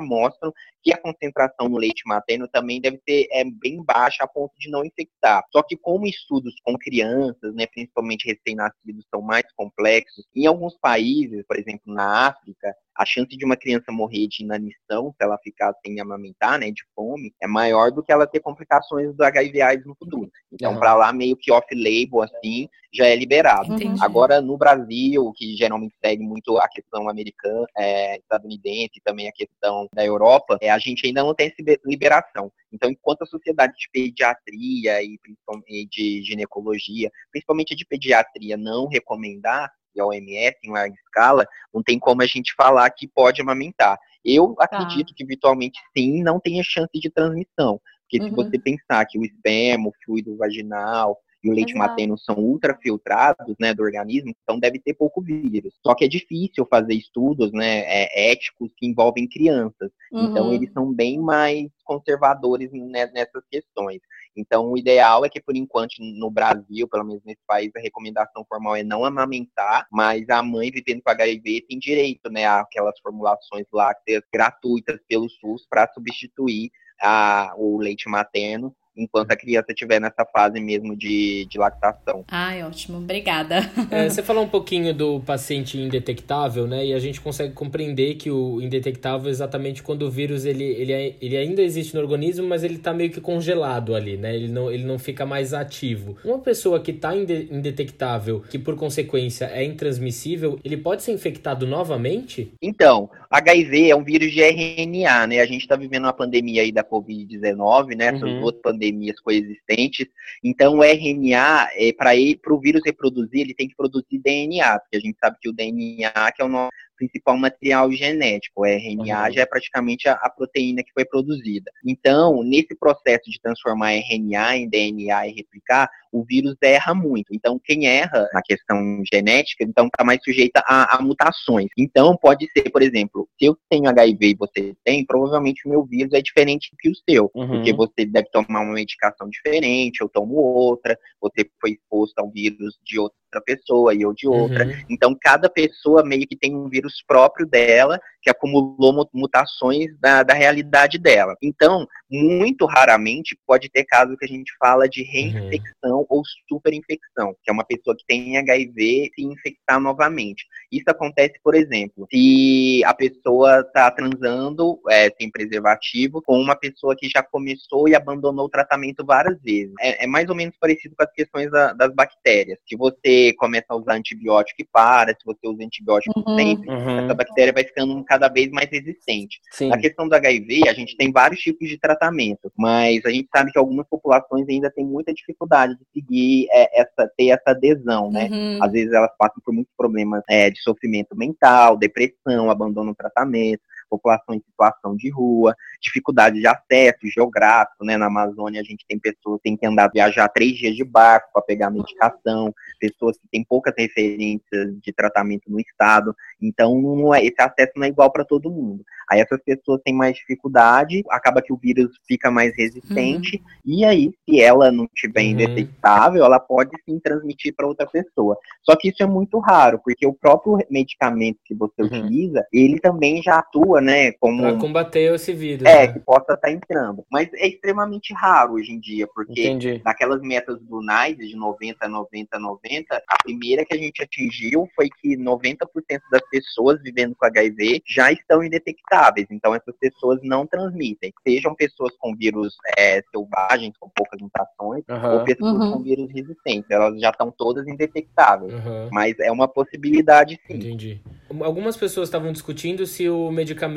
[SPEAKER 3] mostram que a concentração no leite materno também deve ser é, bem baixa a ponto de não infectar. Só que como estudos com crianças, né, principalmente recém-nascidos, são mais complexos, em alguns países, por exemplo, na África, a chance de uma criança morrer de inanição, se ela ficar sem amamentar, né, de fome, é maior do que ela ter complicações do HIV AIDS no futuro. Então, uhum. para lá, meio que off-label, assim, já é liberado. Entendi. Agora, no Brasil, que geralmente segue muito a questão americana, é, estadunidense, e também a questão da Europa, é, a gente ainda não tem essa liberação. Então, enquanto a sociedade de pediatria e de ginecologia, principalmente de pediatria, não recomendar, e a OMS em larga escala, não tem como a gente falar que pode amamentar. Eu tá. acredito que virtualmente sim, não tem chance de transmissão. Porque uhum. se você pensar que o esperma, o fluido vaginal, e o leite Exato. materno são ultrafiltrados, né, do organismo, então deve ter pouco vírus. Só que é difícil fazer estudos, né, é, éticos que envolvem crianças. Então, uhum. Então eles são bem mais conservadores nessas questões. Então o ideal é que por enquanto no Brasil, pelo menos nesse país, a recomendação formal é não amamentar, mas a mãe vivendo com HIV tem direito, né, àquelas formulações lácteas gratuitas pelo SUS para substituir a, o leite materno enquanto a criança estiver nessa fase mesmo de, de lactação.
[SPEAKER 1] Ai, ótimo, obrigada.
[SPEAKER 2] É, você falou um pouquinho do paciente indetectável, né? E a gente consegue compreender que o indetectável é exatamente quando o vírus ele, ele, é, ele ainda existe no organismo, mas ele está meio que congelado ali, né? Ele não, ele não fica mais ativo. Uma pessoa que está indetectável, que por consequência é intransmissível, ele pode ser infectado novamente?
[SPEAKER 3] Então, HIV é um vírus de RNA, né? A gente está vivendo uma pandemia aí da Covid-19, né? Essas uhum. outras pandemias coexistentes. Então, o RNA, é, para o vírus reproduzir, ele tem que produzir DNA, porque a gente sabe que o DNA que é o nosso principal material genético. O RNA uhum. já é praticamente a, a, proteína que foi produzida. Então, nesse processo de transformar RNA em DNA e replicar, o vírus erra muito. Então, quem erra na questão genética, então está mais sujeita a, a, mutações. Então, pode ser, por exemplo, se eu tenho HIV e você tem, provavelmente o meu vírus é diferente que o seu, uhum. porque você deve tomar uma medicação diferente, eu tomo outra, você foi exposto ao vírus de outra pessoa e eu de outra. Uhum. Então, cada pessoa meio que tem um vírus próprio dela, que acumulou mutações da, da realidade dela. Então, muito raramente pode ter caso que a gente fala de reinfecção uhum. ou superinfecção, que é uma pessoa que tem HIV se infectar novamente. Isso acontece, por exemplo, se a pessoa está transando é, sem preservativo com uma pessoa que já começou e abandonou o tratamento várias vezes. É, é mais ou menos parecido com as questões da, das bactérias. Se você começa a usar antibiótico e para, se você usa antibiótico uhum. sempre, uhum. essa bactéria vai ficando cada vez mais resistente. Sim. Na questão do HIV, a gente tem vários tipos de tratamento, mas a gente sabe que algumas populações ainda têm muita dificuldade de seguir é, essa, ter essa adesão, né? Uhum. Às vezes elas passam por muitos problemas é, de sofrimento mental, depressão, abandono no tratamento população em situação de rua, dificuldade de acesso geográfico, né? Na Amazônia a gente tem pessoas que têm que andar, viajar três dias de barco para pegar medicação, pessoas que têm poucas referências de tratamento no estado, então não é, esse acesso não é igual para todo mundo. Aí essas pessoas têm mais dificuldade, acaba que o vírus fica mais resistente, uhum. e aí, se ela não estiver uhum. indetectável, ela pode sim transmitir para outra pessoa. Só que isso é muito raro, porque o próprio medicamento que você uhum. utiliza, ele também já atua, né, como...
[SPEAKER 2] Pra combater esse vírus.
[SPEAKER 3] É, né? que possa estar tá entrando. Mas é extremamente raro hoje em dia, porque Entendi. naquelas metas do NICE, de 90, 90, 90, a primeira que a gente atingiu foi que 90% das pessoas vivendo com HIV já estão indetectáveis então essas pessoas não transmitem. Sejam pessoas com vírus é, selvagens, com poucas mutações, uhum. ou pessoas uhum. com vírus resistentes. Elas já estão todas indetectáveis. Uhum. Mas é uma possibilidade sim.
[SPEAKER 2] Entendi. Algumas pessoas estavam discutindo se o medicamento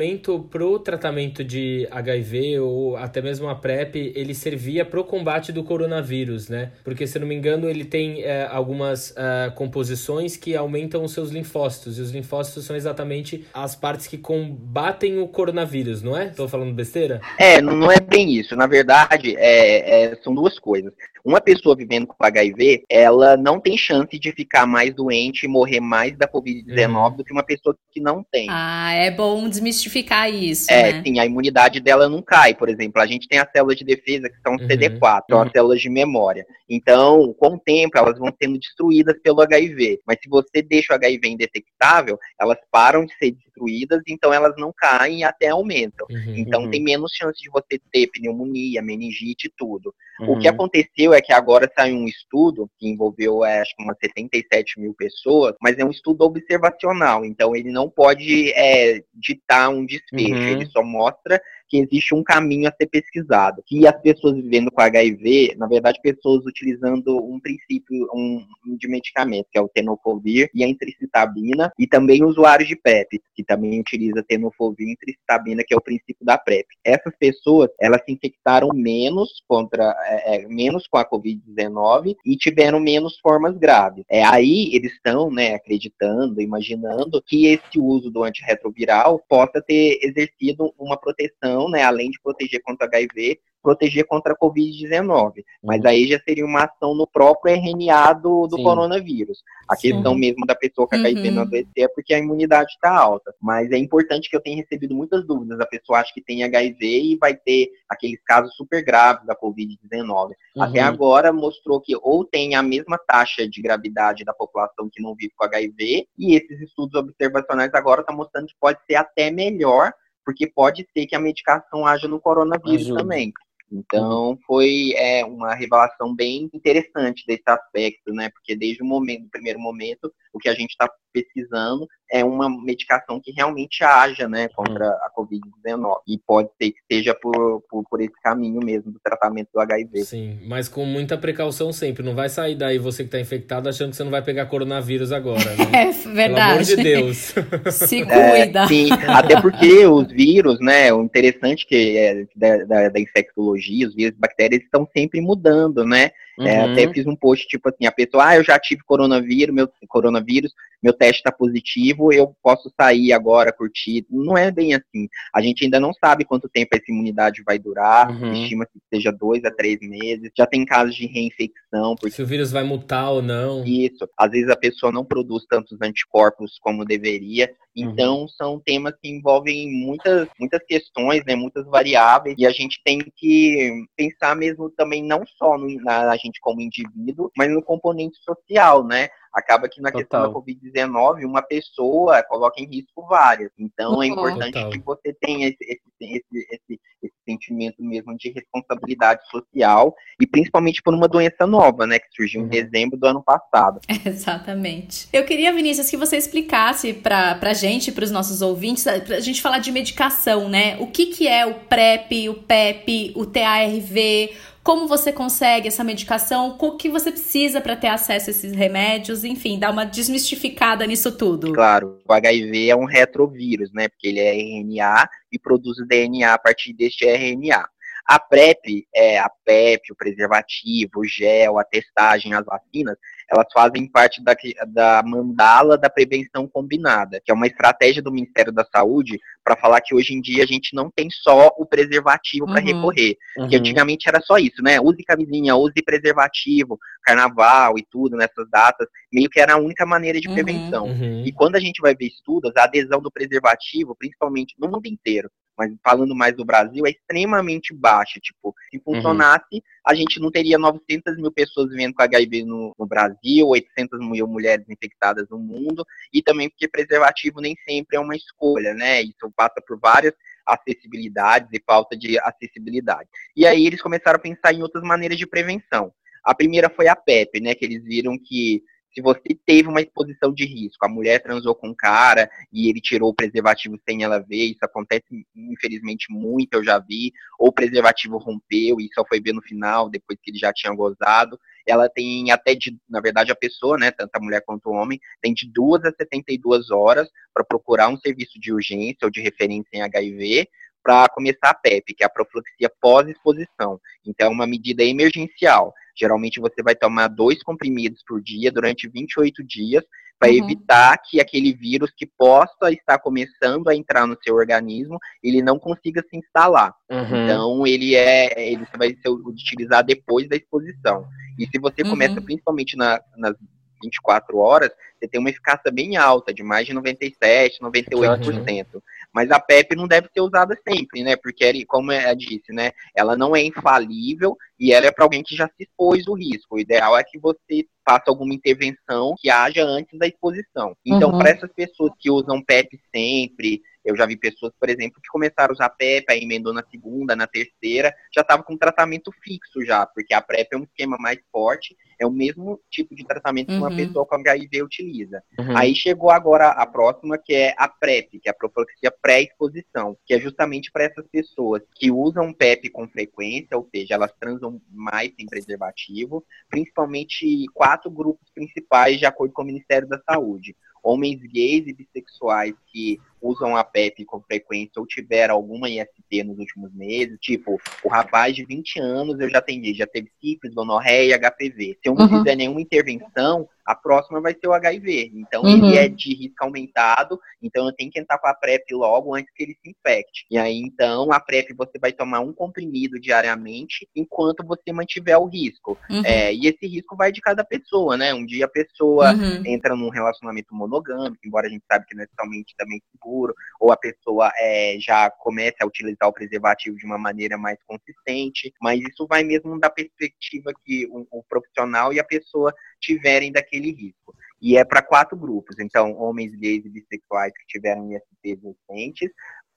[SPEAKER 2] para o tratamento de HIV ou até mesmo a PrEP, ele servia para o combate do coronavírus, né? Porque, se não me engano, ele tem é, algumas é, composições que aumentam os seus linfócitos. E os linfócitos são exatamente as partes que combatem o coronavírus, não é? Estou falando besteira?
[SPEAKER 3] É, não é bem isso. Na verdade, é, é, são duas coisas. Uma pessoa vivendo com HIV, ela não tem chance de ficar mais doente e morrer mais da Covid-19 uhum. do que uma pessoa que não tem.
[SPEAKER 1] Ah, é bom desmistificar isso.
[SPEAKER 3] É,
[SPEAKER 1] né?
[SPEAKER 3] sim, a imunidade dela não cai. Por exemplo, a gente tem as células de defesa que são uhum. CD4, são as uhum. células de memória. Então, com o tempo, elas vão sendo destruídas pelo HIV. Mas se você deixa o HIV indetectável, elas param de ser destruídas, então elas não caem e até aumentam. Uhum, então, tem menos chance de você ter pneumonia, meningite e tudo. O que uhum. aconteceu é que agora saiu um estudo que envolveu, é, acho que umas 77 mil pessoas, mas é um estudo observacional, então ele não pode é, ditar um desfecho, uhum. ele só mostra que existe um caminho a ser pesquisado. Que as pessoas vivendo com HIV, na verdade, pessoas utilizando um princípio um, de medicamento, que é o tenofovir e a entricitabina, e também usuários de PrEP, que também utiliza tenofovir e entricitabina, que é o princípio da PrEP. Essas pessoas, elas se infectaram menos contra, é, é, menos com a Covid-19 e tiveram menos formas graves. É aí eles estão, né, acreditando, imaginando que esse uso do antirretroviral possa ter exercido uma proteção né, além de proteger contra HIV, proteger contra a Covid-19. Mas uhum. aí já seria uma ação no próprio RNA do, do coronavírus. A Sim. questão mesmo da pessoa com HIV uhum. não adoecer é porque a imunidade está alta. Mas é importante que eu tenha recebido muitas dúvidas. A pessoa acha que tem HIV e vai ter aqueles casos super graves da Covid-19. Uhum. Até agora mostrou que ou tem a mesma taxa de gravidade da população que não vive com HIV, e esses estudos observacionais agora estão mostrando que pode ser até melhor porque pode ser que a medicação haja no coronavírus Ajuda. também. Então foi é, uma revelação bem interessante desse aspecto, né? Porque desde o momento, o primeiro momento, o que a gente está pesquisando é uma medicação que realmente haja, né, contra a Covid-19. E pode ser que seja por, por, por, esse caminho mesmo do tratamento do HIV.
[SPEAKER 2] Sim, mas com muita precaução sempre. Não vai sair daí você que está infectado achando que você não vai pegar coronavírus agora. Né?
[SPEAKER 1] É verdade. Pelo amor
[SPEAKER 2] de Deus.
[SPEAKER 1] Se cuida.
[SPEAKER 3] É, sim, até porque os vírus, né, o interessante que é da, da, da infectologia, os vírus bactérias estão sempre mudando, né? Uhum. É, até fiz um post tipo assim, a pessoa, ah, eu já tive coronavírus, meu coronavírus, meu teste está positivo, eu posso sair agora, curtir. Não é bem assim. A gente ainda não sabe quanto tempo essa imunidade vai durar, uhum. estima-se que seja dois a três meses. Já tem casos de reinfecção.
[SPEAKER 2] Porque... Se o vírus vai mutar ou não.
[SPEAKER 3] Isso. Às vezes a pessoa não produz tantos anticorpos como deveria. Uhum. Então, uhum. são temas que envolvem muitas, muitas questões, né, muitas variáveis, e a gente tem que pensar mesmo também não só no, na gente como indivíduo, mas no componente social, né? Acaba que na Total. questão da Covid-19, uma pessoa coloca em risco várias. Então, é importante Total. que você tenha esse, esse, esse, esse, esse sentimento mesmo de responsabilidade social, e principalmente por uma doença nova, né, que surgiu uhum. em dezembro do ano passado.
[SPEAKER 1] Exatamente. Eu queria, Vinícius, que você explicasse para a gente, para os nossos ouvintes, para a gente falar de medicação, né? O que, que é o PrEP, o PEP, o TARV, como você consegue essa medicação, o que você precisa para ter acesso a esses remédios, enfim, dar uma desmistificada nisso tudo.
[SPEAKER 3] Claro, o HIV é um retrovírus, né? Porque ele é RNA e produz DNA a partir deste RNA. A PrEP, é, a PEP, o preservativo, o gel, a testagem, as vacinas, elas fazem parte da, da mandala da prevenção combinada, que é uma estratégia do Ministério da Saúde para falar que hoje em dia a gente não tem só o preservativo para uhum. recorrer. Uhum. Que antigamente era só isso, né? Use camisinha, use preservativo, carnaval e tudo nessas datas, meio que era a única maneira de uhum. prevenção. Uhum. E quando a gente vai ver estudos, a adesão do preservativo, principalmente no mundo inteiro, mas falando mais do Brasil, é extremamente baixa. Tipo, se funcionasse, uhum. a gente não teria 900 mil pessoas vivendo com HIV no, no, Brasil, 800 mil mulheres infectadas no mundo, e também porque preservativo nem sempre é uma escolha, né? Isso passa por várias acessibilidades e falta de acessibilidade. E aí eles começaram a pensar em outras maneiras de prevenção. A primeira foi a PEP, né? Que eles viram que se você teve uma exposição de risco, a mulher transou com um cara e ele tirou o preservativo sem ela ver, isso acontece infelizmente muito, eu já vi, ou o preservativo rompeu e só foi ver no final, depois que ele já tinha gozado, ela tem até de, na verdade a pessoa, né, tanto a mulher quanto o homem, tem de 2 a 72 horas para procurar um serviço de urgência ou de referência em HIV, para começar a PEP, que é a profilaxia pós-exposição. Então, é uma medida emergencial. Geralmente você vai tomar dois comprimidos por dia durante 28 dias para uhum. evitar que aquele vírus que possa estar começando a entrar no seu organismo, ele não consiga se instalar. Uhum. Então ele é, ele vai ser utilizado depois da exposição. E se você uhum. começa principalmente na, nas 24 horas, você tem uma eficácia bem alta, de mais de 97, 98%. Mas a PEP não deve ser usada sempre, né? Porque, como eu disse, né? Ela não é infalível e ela é para alguém que já se expôs o risco. O ideal é que você faça alguma intervenção que haja antes da exposição. Então, uhum. para essas pessoas que usam PEP sempre, Eu já vi pessoas, por exemplo, que começaram a usar PrEP, aí emendou na segunda, na terceira, já estava com tratamento fixo já, porque a PrEP é um esquema mais forte, é o mesmo tipo de tratamento uhum. que uma uhum. pessoa com HIV utiliza. Uhum. Aí chegou agora a próxima, que é a PrEP, que é a profilaxia pré-exposição, que é justamente para essas pessoas que usam PEP com frequência, ou seja, elas transam mais sem preservativo, principalmente quatro grupos principais, de acordo com o Ministério da Saúde homens gays e bissexuais que usam a PEP com frequência ou tiveram alguma IST nos últimos meses, tipo, o rapaz de 20 anos eu já atendi, já teve sífilis, gonorreia e HPV. Se eu não uhum. fizer nenhuma intervenção, a próxima vai ser o HIV. Então, uhum. ele é de risco aumentado, então eu tenho que entrar com a PrEP logo antes que ele se infecte. E aí, então, a PrEP você vai tomar um comprimido diariamente enquanto você mantiver o risco. Uhum. É, e esse risco vai de cada pessoa, né? Um dia a pessoa uhum. entra num relacionamento monogâmico, embora a gente sabe que não é totalmente também seguro, ou a pessoa é, já começa a utilizar o preservativo de uma maneira mais consistente, mas isso vai mesmo da perspectiva que o, o profissional e a pessoa tiverem daquele risco. E é para quatro grupos, então, homens gays e bissexuais que tiveram ISTs recentes,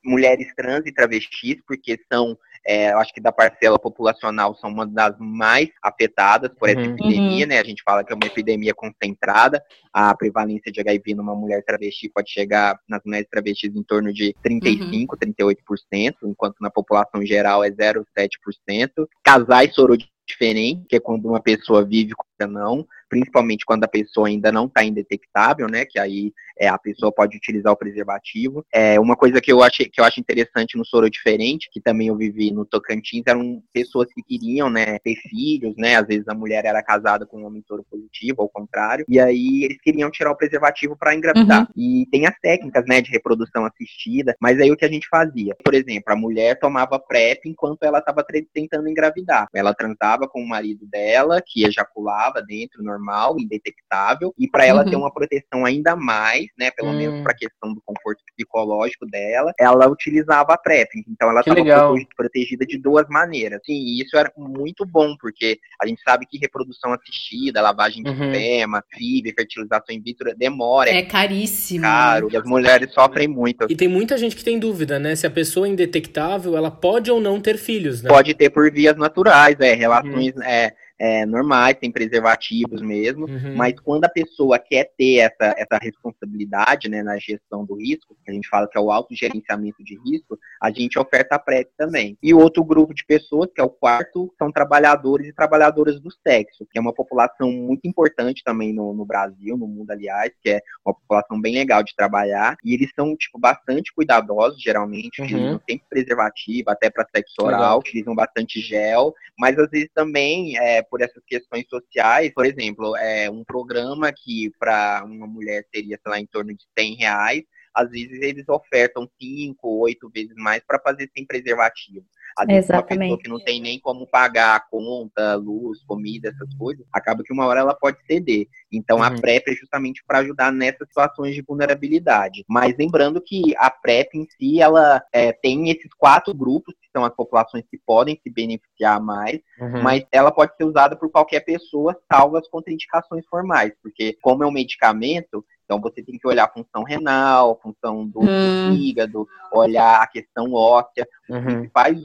[SPEAKER 3] mulheres trans e travestis, porque são, é, acho que da parcela populacional, são uma das mais afetadas por essa uhum. epidemia, uhum. né? A gente fala que é uma epidemia concentrada, a prevalência de HIV numa mulher travesti pode chegar nas mulheres travestis em torno de 35, uhum. 38%, enquanto na população geral é 0,7%. Casais sorodiferentes, que é quando uma pessoa vive com não, principalmente quando a pessoa ainda não está indetectável, né? Que aí é, a pessoa pode utilizar o preservativo. É, uma coisa que eu, achei, que eu acho interessante no soro diferente, que também eu vivi no Tocantins, eram pessoas que queriam, né, ter filhos, né? Às vezes a mulher era casada com um homem soro positivo, ao contrário, e aí eles queriam tirar o preservativo para engravidar. Uhum. E tem as técnicas, né, de reprodução assistida, mas aí o que a gente fazia? Por exemplo, a mulher tomava PrEP enquanto ela estava tentando engravidar. Ela transava com o marido dela, que ejaculava dentro, normal, indetectável, e para ela uhum. ter uma proteção ainda mais, né, pelo hum. menos para a questão do conforto psicológico dela, ela utilizava a PrEP. Então ela estava protegida de duas maneiras. Sim, e isso era muito bom, porque a gente sabe que reprodução assistida, lavagem de uhum. esperma, FIV, fertilização in vitro demora.
[SPEAKER 1] É caríssimo.
[SPEAKER 3] Caro, e as mulheres sofrem muito.
[SPEAKER 2] E tem muita gente que tem dúvida, né? Se a pessoa é indetectável, ela pode ou não ter filhos, né?
[SPEAKER 3] Pode ter por vias naturais, é, relações, uhum. é, é, normais, tem preservativos mesmo, uhum. mas quando a pessoa quer ter essa, essa responsabilidade né, na gestão do risco, que a gente fala que é o autogerenciamento de risco, a gente oferta a PrEP também. E outro grupo de pessoas, que é o quarto, são trabalhadores e trabalhadoras do sexo, que é uma população muito importante também no, no Brasil, no mundo, aliás, que é uma população bem legal de trabalhar, e eles são, tipo, bastante cuidadosos, geralmente, uhum. utilizam sempre preservativo, até para sexo oral, legal. utilizam bastante gel, mas às vezes também é, por essas questões sociais. Por exemplo, é um programa que para uma mulher seria, sei lá, em torno de 100 reais, às vezes eles ofertam cinco, oito vezes mais para fazer sem preservativo. Exatamente. uma pessoa que não tem nem como pagar a conta, luz, comida, essas coisas, acaba que uma hora ela pode ceder. Então uhum. a PrEP é justamente para ajudar nessas situações de vulnerabilidade. Mas lembrando que a PrEP em si, ela é, tem esses quatro grupos, que são as populações que podem se beneficiar mais, uhum. mas ela pode ser usada por qualquer pessoa, salvo as contraindicações formais, porque como é um medicamento, então você tem que olhar a função renal, a função do, hum. fígado, olhar a questão óssea. Uhum. Os principais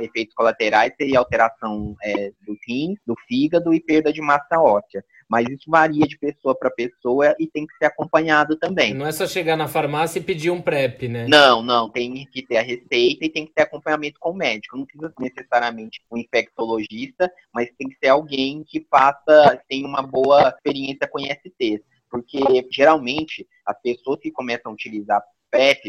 [SPEAKER 3] efeitos colaterais seria alteração é, do rim, do fígado e perda de massa óssea. Mas isso varia de pessoa para pessoa e tem que ser acompanhado também.
[SPEAKER 2] Não é só chegar na farmácia e pedir um PrEP, né?
[SPEAKER 3] Não, não. Tem que ter a receita e tem que ter acompanhamento com o médico. Não precisa necessariamente um infectologista, mas tem que ser alguém que faça, tem uma boa experiência com ISTs porque geralmente as pessoas que começam a utilizar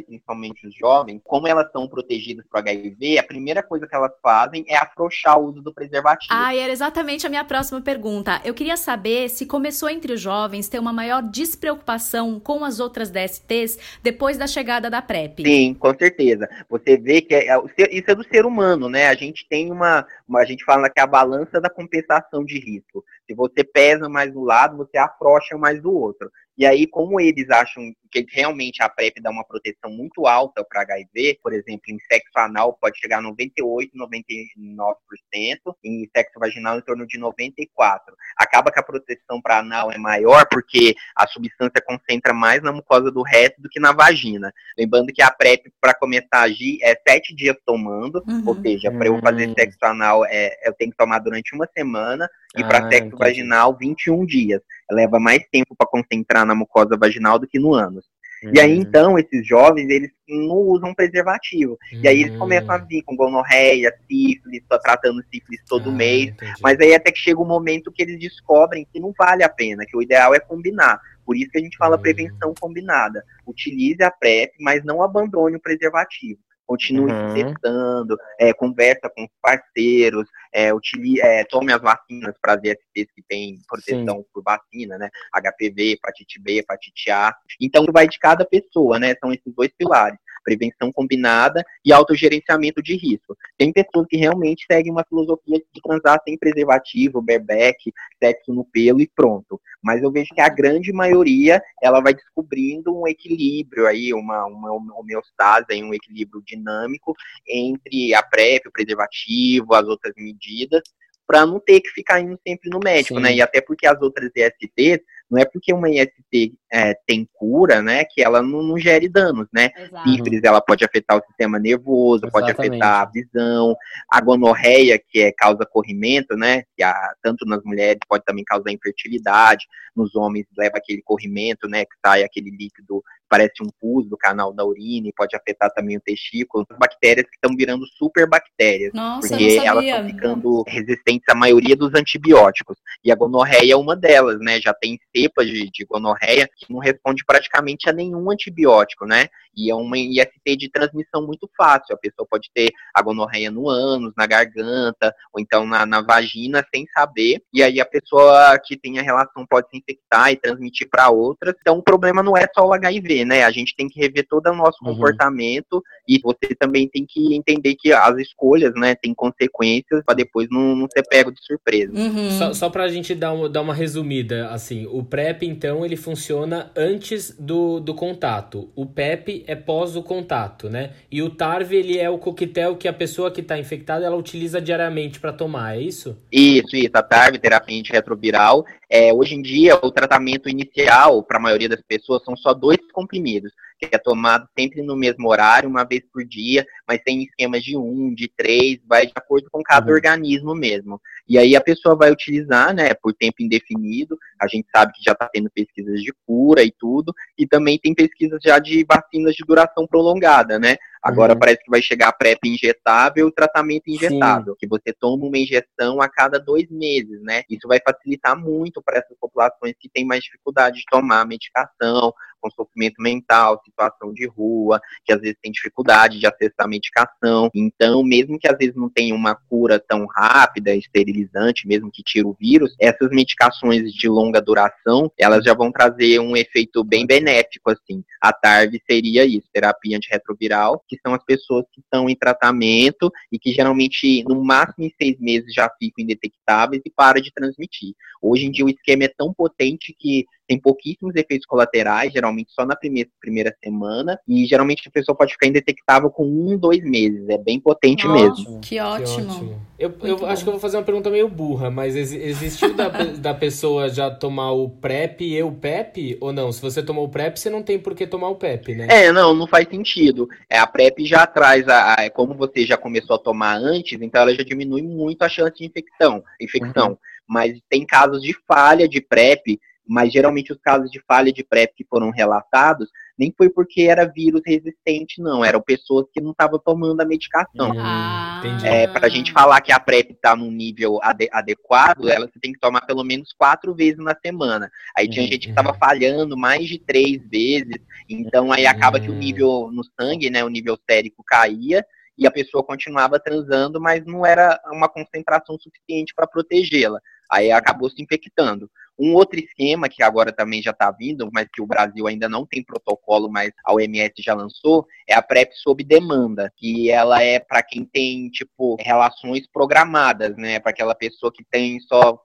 [SPEAKER 3] Principalmente os jovens, como elas são protegidas para HIV, a primeira coisa que elas fazem é afrouxar o uso do preservativo.
[SPEAKER 1] Ah, era exatamente a minha próxima pergunta. Eu queria saber se começou entre os jovens ter uma maior despreocupação com as outras DSTs depois da chegada da PrEP.
[SPEAKER 3] Sim, com certeza. Você vê que é, isso é do ser humano, né? A gente tem uma, uma a gente fala que é a balança da compensação de risco. Se você pesa mais do lado, você afrouxa mais do outro. E aí, como eles acham que realmente a PrEP dá uma proteção muito alta para HIV, por exemplo, em sexo anal pode chegar a 98, 99%, em sexo vaginal em torno de 94. Acaba que a proteção para anal é maior porque a substância concentra mais na mucosa do reto do que na vagina. Lembrando que a PrEP, para começar a agir, é sete dias tomando, uhum. ou seja, para eu fazer uhum. sexo anal, é, eu tenho que tomar durante uma semana, e ah, para sexo entendi. vaginal, 21 dias. Leva mais tempo para concentrar na mucosa vaginal do que no ânus. Uhum. E aí, uhum. então, esses jovens, eles não usam preservativo. Uhum. E aí eles começam a vir com gonorreia, sífilis, tô tratando sífilis todo ah, mês. Entendi. Mas aí até que chega um momento que eles descobrem que não vale a pena, que o ideal é combinar. Por isso que a gente fala uhum. prevenção combinada. Utilize a PrEP, mas não abandone o preservativo continue uhum. testando, é, conversa com os parceiros, é, utilize, é, tome as vacinas para as ISTs que têm proteção Sim. por vacina, né? HPV, hepatite B, hepatite A. Então, vai de cada pessoa, né? São esses dois pilares prevenção combinada e autogerenciamento de risco. Tem pessoas que realmente seguem uma filosofia de transar sem preservativo, bareback, sexo no pelo e pronto. Mas eu vejo que a grande maioria, ela vai descobrindo um equilíbrio aí, uma, uma homeostase, um equilíbrio dinâmico entre a PrEP, o preservativo, as outras medidas, para não ter que ficar indo sempre no médico, né? Sim. né? E até porque as outras ESTs, não é porque uma IST é, tem cura, né, que ela não, não gere danos, né? Sífilis, ela pode afetar o sistema nervoso, Exatamente. pode afetar a visão. A gonorreia, que é causa corrimento, né, que a, tanto nas mulheres pode também causar infertilidade, nos homens leva aquele corrimento, né, que sai aquele líquido parece um pus do canal da urina e pode afetar também o testículo. Bactérias que estão virando super bactérias.
[SPEAKER 1] Nossa,
[SPEAKER 3] porque elas estão ficando resistentes à maioria dos antibióticos. E a gonorreia é uma delas, né? Já tem cepas de, de gonorreia que não responde praticamente a nenhum antibiótico, né? E é uma IST de transmissão muito fácil. A pessoa pode ter a gonorreia no ânus, na garganta, ou então na, na vagina, sem saber. E aí a pessoa que tem a relação pode se infectar e transmitir para outras. Então o problema não é só o HIV, né? A gente tem que rever todo o nosso uhum. comportamento e você também tem que entender que as escolhas, né, têm consequências para depois não, não ser pego de surpresa.
[SPEAKER 2] Uhum. Só, só pra gente dar uma, dar uma resumida, assim, o PrEP, então, ele funciona antes do, do contato. O PEP é pós o contato, né? E o TARV, ele é o coquetel que a pessoa que está infectada, ela utiliza diariamente para tomar, é isso?
[SPEAKER 3] Isso, isso. A TARV, terapia antirretroviral, é, hoje em dia, o tratamento inicial, para a maioria das pessoas, são só dois comprimidos que é tomado sempre no mesmo horário, uma vez por dia, mas tem esquemas de um, de três, vai de acordo com cada uhum. organismo mesmo. E aí a pessoa vai utilizar, né, por tempo indefinido. A gente sabe que já está tendo pesquisas de cura e tudo, e também tem pesquisas já de vacinas de duração prolongada, né? Agora uhum. parece que vai chegar a PrEP injetável e o tratamento injetável, Sim. que você toma uma injeção a cada dois meses, né? Isso vai facilitar muito para essas populações que têm mais dificuldade de tomar a medicação, com sofrimento mental, situação de rua, que às vezes tem dificuldade de acessar medicação. Então, mesmo que às vezes não tenha uma cura tão rápida, esterilizante, mesmo que tire o vírus, essas medicações de longa duração, elas já vão trazer um efeito bem benéfico, assim. A TARV seria isso, terapia antirretroviral, que são as pessoas que estão em tratamento e que geralmente, no máximo em seis meses, já ficam indetectáveis e para de transmitir. Hoje em dia o esquema é tão potente que tem pouquíssimos efeitos colaterais, geralmente só na primeira, primeira semana, e geralmente a pessoa pode ficar indetectável com um, dois meses. É bem potente Nossa, mesmo.
[SPEAKER 1] Que ótimo. Que ótimo.
[SPEAKER 2] Eu, eu acho que eu vou fazer uma pergunta meio burra, mas ex existiu da, da pessoa já tomar o PrEP e o PEP? Ou não? Se você tomou o PrEP, você não tem por que tomar o PEP, né?
[SPEAKER 3] É, não, não faz sentido. É, a PrEP já traz, a, a, como você já começou a tomar antes, então ela já diminui muito a chance de infecção. infecção. Uhum. Mas tem casos de falha de PrEP mas geralmente os casos de falha de PrEP que foram relatados nem foi porque era vírus resistente, não. Eram pessoas que não estavam tomando a medicação.
[SPEAKER 1] Ah,
[SPEAKER 3] é, para a gente falar que a PrEP está num nível ade adequado, ela você tem que tomar pelo menos quatro vezes na semana. Aí tinha uhum. gente que estava falhando mais de três vezes. Então aí acaba que o nível no sangue, né, o nível sérico caía e a pessoa continuava transando, mas não era uma concentração suficiente para protegê-la. Aí acabou se infectando. Um outro esquema que agora também já está vindo, mas que o Brasil ainda não tem protocolo, mas a OMS já lançou, é a PrEP sob demanda, que ela é para quem tem tipo relações programadas, né? Para aquela pessoa que tem só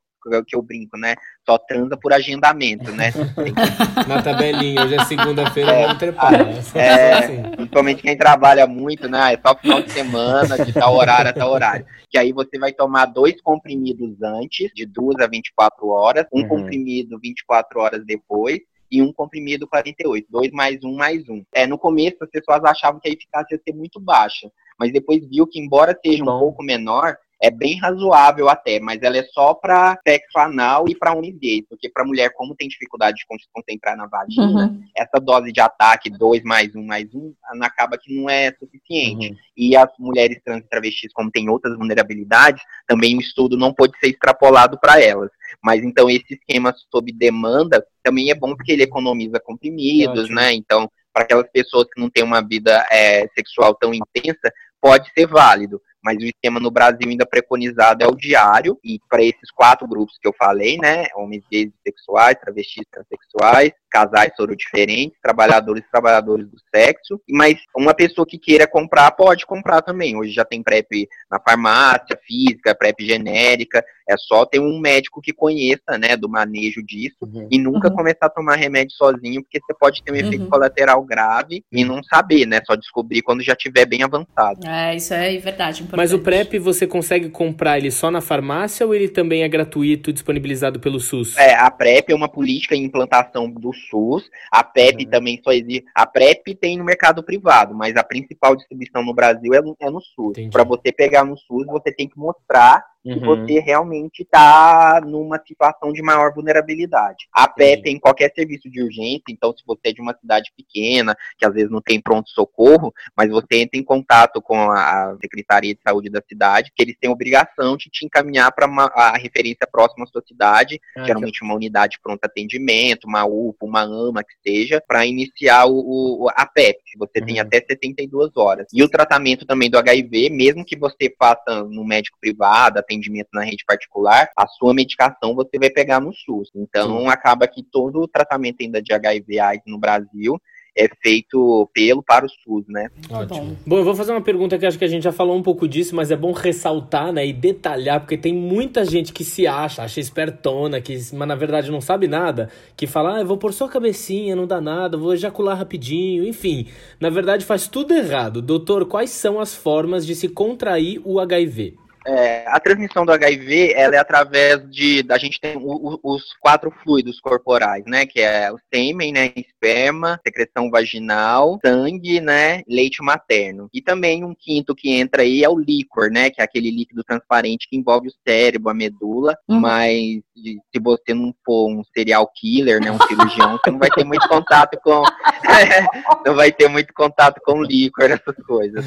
[SPEAKER 3] que eu brinco, né? Só transa por agendamento, né?
[SPEAKER 2] Na tabelinha, hoje é segunda-feira, é, vamos trepar.
[SPEAKER 3] É, é, assim. Principalmente quem trabalha muito, né? É só final de semana, de tal horário a tal horário. Que aí você vai tomar dois comprimidos antes, de duas a 24 horas, um uhum. comprimido 24 horas depois, e um comprimido 48, dois mais um mais um. É, no começo as pessoas achavam que a eficácia ia ser muito baixa, mas depois viu que embora seja um pouco menor, é bem razoável até, mas ela é só para sexo anal e para unidez, porque para mulher, como tem dificuldade de se concentrar na vagina, uhum. essa dose de ataque, 2 mais 1 um, mais 1, um, acaba que não é suficiente. Uhum. E as mulheres trans e travestis, como tem outras vulnerabilidades, também o estudo não pode ser extrapolado para elas. Mas então esse esquema sob demanda também é bom porque ele economiza comprimidos, né? Então, para aquelas pessoas que não têm uma vida é, sexual tão intensa, pode ser válido mas o esquema no Brasil ainda preconizado é o diário, e para esses quatro grupos que eu falei, né, homens gays sexuais, travestis transexuais, casais soro diferentes, trabalhadores e trabalhadores do sexo, mas uma pessoa que queira comprar pode comprar também. Hoje já tem PrEP na farmácia, física, PrEP genérica, é só ter um médico que conheça, né, do manejo disso uhum. e nunca uhum. começar a tomar remédio sozinho, porque você pode ter um efeito uhum. colateral grave e não saber, né, só descobrir quando já estiver bem avançado.
[SPEAKER 1] É, isso é verdade. Importante.
[SPEAKER 2] Mas o PrEP você consegue comprar ele só na farmácia ou ele também é gratuito, disponibilizado pelo SUS?
[SPEAKER 3] É, a PrEP é uma política em implantação do SUS. A PEP uhum. também só existe. A PrEP tem no mercado privado, mas a principal distribuição no Brasil é no, é no SUS. Para você pegar no SUS, você tem que mostrar que uhum. você realmente está numa situação de maior vulnerabilidade. A PEP em qualquer serviço de urgência, então se você é de uma cidade pequena, que às vezes não tem pronto-socorro, mas você entra em contato com a Secretaria de Saúde da cidade, que eles têm obrigação de te encaminhar para a referência próxima à sua cidade, ah, geralmente uma unidade de pronto atendimento, uma UPA, uma AMA, que seja, para iniciar o, o, a PEP. Você uhum. tem até 72 horas. E o tratamento também do HIV, mesmo que você faça no médico privado, atendimento na rede particular, a sua medicação você vai pegar no SUS. Então, Sim. acaba que todo o tratamento ainda de HIV AIDS no Brasil é feito pelo para o SUS, né?
[SPEAKER 2] Ótimo. Bom, eu vou fazer uma pergunta que acho que a gente já falou um pouco disso, mas é bom ressaltar, né, e detalhar, porque tem muita gente que se acha, acha espertona, que, mas na verdade não sabe nada, que fala, ah, eu vou pôr só a cabecinha, não dá nada, vou ejacular rapidinho, enfim. Na verdade faz tudo errado. Doutor, quais são as formas de se contrair o HIV?
[SPEAKER 3] É, a transmissão do HIV ela é através de a gente tem o, o, os quatro fluidos corporais, né, que é o sêmen, né, esperma, secreção vaginal, sangue, né, leite materno. E também um quinto que entra aí é o líquor, né, que é aquele líquido transparente que envolve o cérebro, a medula, uhum. mas se você não for um serial killer, né, um cirurgião, você não vai ter muito contato com não vai ter muito contato com líquor essas coisas.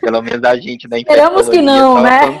[SPEAKER 3] Pelo menos a gente da
[SPEAKER 1] Esperamos que não, né?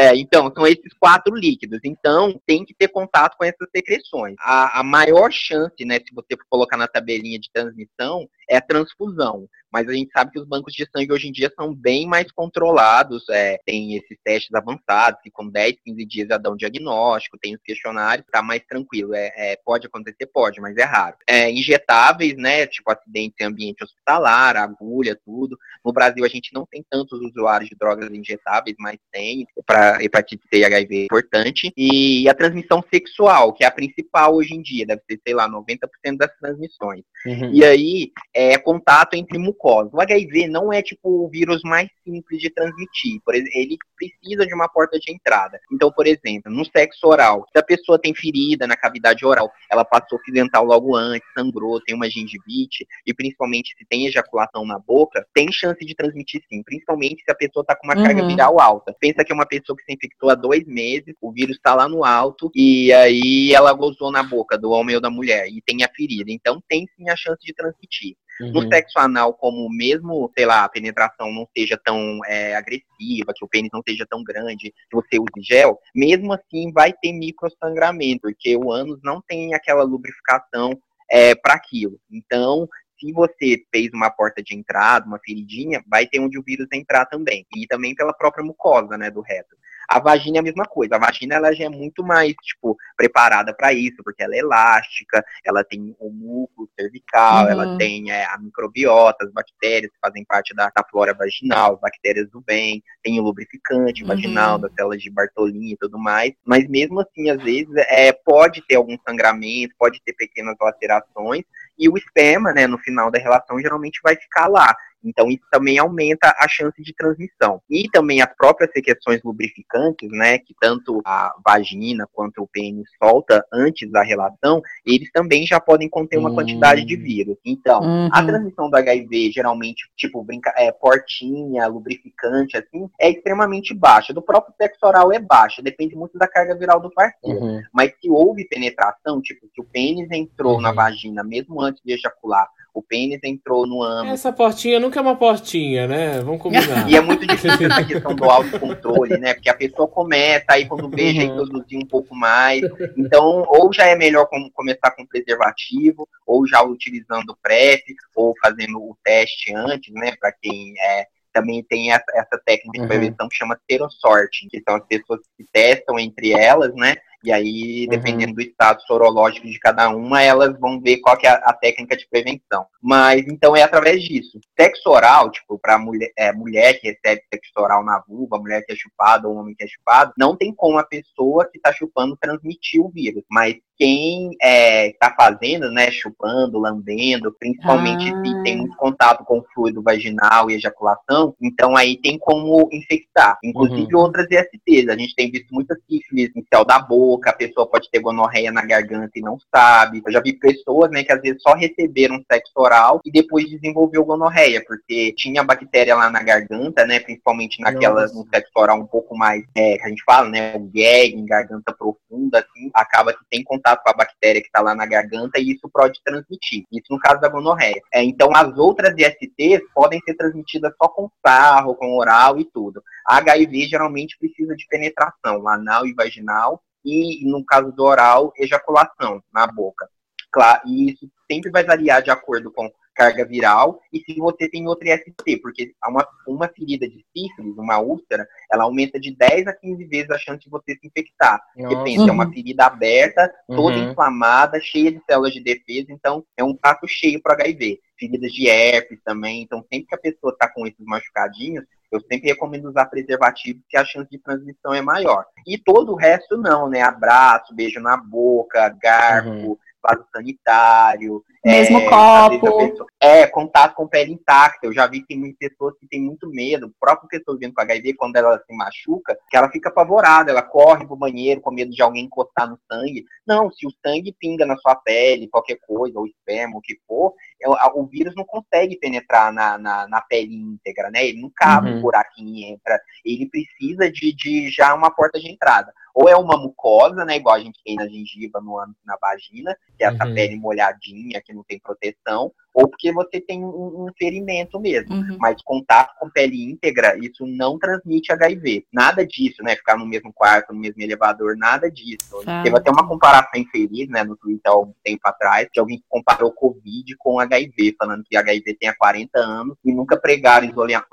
[SPEAKER 3] É, então, são esses quatro líquidos. Então, tem que ter contato com essas secreções. A, a maior chance, né, se você for colocar na tabelinha de transmissão, é a transfusão mas a gente sabe que os bancos de sangue hoje em dia são bem mais controlados, é, tem esses testes avançados, que com 10, 15 dias já dão diagnóstico, tem os questionários, tá mais tranquilo. É, é pode acontecer? Pode, mas é raro. É, injetáveis, né, tipo acidentes em ambiente hospitalar, agulha, tudo. No Brasil a gente não tem tantos usuários de drogas injetáveis, mas tem, para hepatite C e HIV é importante. E a transmissão sexual, que é a principal hoje em dia, deve ser, sei lá, 90% das transmissões. Uhum. E aí, é contato entre mucosa. O HIV não é tipo o vírus mais simples de transmitir. Por exemplo, ele precisa de uma porta de entrada. Então, por exemplo, no sexo oral, se a pessoa tem ferida na cavidade oral, ela passou fio dental logo antes, sangrou, tem uma gengivite, e principalmente se tem ejaculação na boca, tem chance de transmitir sim, principalmente se a pessoa está com uma uhum. carga viral alta. Pensa que é uma pessoa que se infectou há dois meses, o vírus está lá no alto, e aí ela gozou na boca do homem ou da mulher, e tem a ferida. Então, tem sim a chance de transmitir. Uhum. No sexo anal, como mesmo, sei lá, a penetração não seja tão é, agressiva, que o pênis não seja tão grande, que você use gel, mesmo assim vai ter microsangramento, porque o ânus não tem aquela lubrificação é, para aquilo. Então, se você fez uma porta de entrada, uma feridinha, vai ter onde o vírus entrar também. E também pela própria mucosa, né, do reto. A vagina é a mesma coisa. A vagina ela já é muito mais, tipo, preparada para isso, porque ela é elástica, ela tem o músculo cervical, uhum. ela tem é, a microbiota, as bactérias que fazem parte da, da, flora vaginal, as bactérias do bem, tem o lubrificante uhum. vaginal, das células de Bartolini e tudo mais. Mas mesmo assim, às vezes, é, pode ter algum sangramento, pode ter pequenas lacerações, e o esperma, né, no final da relação, geralmente vai ficar lá. Então, isso também aumenta a chance de transmissão. E também as próprias secreções lubrificantes, né, que tanto a vagina quanto o pênis solta antes da relação, eles também já podem conter uma quantidade de hum. vírus. Então, uhum. a transmissão do HIV, geralmente, tipo, brinca, é, portinha, lubrificante, assim, é extremamente baixa. Do próprio sexo oral é baixa, depende muito da carga viral do parceiro. Uhum. Mas se houve penetração, tipo, se o pênis entrou uhum. na vagina mesmo antes de ejacular, o pênis entrou no âmbito.
[SPEAKER 2] Essa portinha nunca é uma portinha, né? Vamos combinar.
[SPEAKER 3] e é muito difícil essa questão do autocontrole, né? Porque a pessoa começa, aí quando já uhum. introduzir um pouco mais. Então, ou já é melhor começar com preservativo, ou já utilizando PrEP, ou fazendo o teste antes, né? Para quem é também tem essa, essa técnica de uhum. prevenção que chama serosorte, que são as pessoas que testam entre elas, né? E aí, dependendo uhum. do estado sorológico de cada uma, elas vão ver qual que é a, a, técnica de prevenção. Mas, então, é através disso. Sexo oral, tipo, para mulher, é, mulher que recebe sexo oral na vulva, mulher que é chupada ou homem que é chupado, não tem como a pessoa que está chupando transmitir o vírus. Mas quem está é, fazendo, né, chupando, lambendo, principalmente ah. se tem muito contato com o fluido vaginal e ejaculação, então aí tem como infectar. Inclusive uhum. outras ISTs. A gente tem visto muitas sífilis em céu da boca, a pessoa pode ter gonorreia na garganta e não sabe. Eu já vi pessoas, né, que às vezes só receberam sexo oral e depois desenvolveu gonorreia, porque tinha bactéria lá na garganta, né, principalmente naquelas, no sexo oral um pouco mais, é, que a gente fala, né, o gag, em garganta profunda, assim, acaba que tem contato com a bactéria que está lá na garganta e isso pode transmitir. Isso no caso da gonorreia. É, então, as outras ISTs podem ser transmitidas só com sarro, com oral e tudo. A HIV geralmente precisa de penetração anal e vaginal e, no caso do oral, ejaculação na boca. Claro, e isso sempre vai variar de acordo com carga viral e se você tem outra IST, porque uma, uma ferida de sífilis, uma úlcera, ela aumenta de 10 a 15 vezes a chance de você se infectar. Nossa. Porque pensa, é uma ferida aberta, toda uhum. inflamada, cheia de células de defesa, então é um prato cheio para HIV. Feridas de herpes também, então sempre que a pessoa está com esses machucadinhos, eu sempre recomendo usar preservativo, porque a chance de transmissão é maior. E todo o resto não, né? Abraço, beijo na boca, garfo, uhum vaso sanitário.
[SPEAKER 1] Mesmo é, copo.
[SPEAKER 3] Pessoa, é, contato com pele intacta. Eu já vi que tem muitas pessoas que têm muito medo. O próprio pessoa vivendo com HIV, quando ela se machuca, que ela fica apavorada, ela corre pro banheiro com medo de alguém encostar no sangue. Não, se o sangue pinga na sua pele, qualquer coisa, ou esperma, o que for, é, o vírus não consegue penetrar na, na, na pele íntegra, né? Ele não cabe uhum. um buraquinho e entra. Ele precisa de, de já uma porta de entrada ou é uma mucosa, né, igual a gente tem na gengiva, no ânus, na vagina, que é essa uhum. pele molhadinha, que não tem proteção, ou porque você tem um, um ferimento mesmo. Uhum. Mas contato com pele íntegra, isso não transmite HIV. Nada disso, né? Ficar no mesmo quarto, no mesmo elevador, nada disso. Ah. Teve até uma comparação infeliz, né, no Twitter há um tempo atrás, de alguém que comparou Covid com HIV, falando que HIV tem há 40 anos e nunca pregaram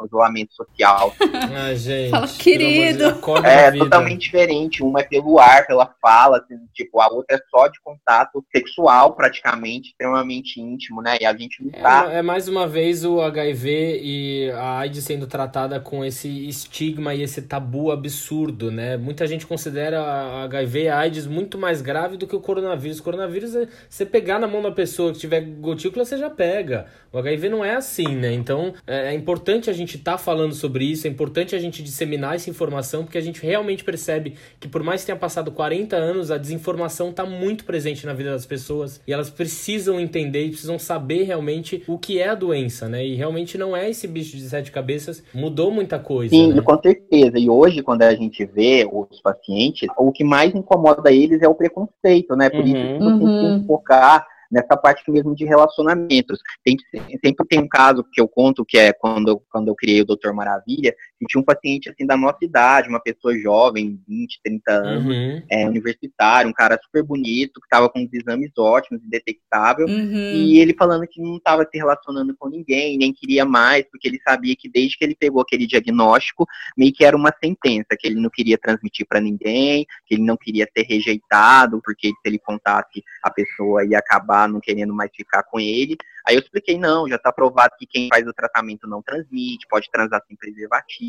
[SPEAKER 3] isolamento social.
[SPEAKER 2] Ah, gente.
[SPEAKER 1] Fala, querido.
[SPEAKER 3] Deus, é totalmente diferente. Uma é pelo ar, pela fala, assim, tipo, a outra é só de contato sexual, praticamente, extremamente íntimo, né? E a gente gente não tá.
[SPEAKER 2] É, é, mais uma vez o HIV e a AIDS sendo tratada com esse estigma e esse tabu absurdo, né? Muita gente considera a HIV e a AIDS muito mais grave do que o coronavírus. O coronavírus é você pegar na mão da pessoa que tiver gotícula, você já pega. O HIV não é assim, né? Então é, é importante a gente estar tá falando sobre isso, é importante a gente disseminar essa informação, porque a gente realmente percebe que por mais que tenha passado 40 anos, a desinformação está muito presente na vida das pessoas e elas precisam entender e precisam saber realmente realmente o que é a doença, né? E realmente não é esse bicho de sete cabeças, mudou muita coisa.
[SPEAKER 3] Sim,
[SPEAKER 2] né?
[SPEAKER 3] com certeza. E hoje, quando a gente vê os pacientes, o que mais incomoda eles é o preconceito, né? Por uhum. isso que uhum. focar nessa parte mesmo de relacionamentos. Tem, sempre tem um caso que eu conto, que é quando, quando eu criei o Doutor Maravilha, E tinha um paciente assim da nossa idade, uma pessoa jovem, 20, 30 anos, uhum. é, universitário, um cara super bonito, que estava com os exames ótimos, detectável, uhum. e ele falando que não estava se relacionando com ninguém, nem queria mais, porque ele sabia que desde que ele pegou aquele diagnóstico, meio que era uma sentença, que ele não queria transmitir para ninguém, que ele não queria ser rejeitado, porque se ele contasse, a pessoa ia acabar não querendo mais ficar com ele. Aí eu expliquei, não, já está provado que quem faz o tratamento não transmite, pode transar sem preservativo,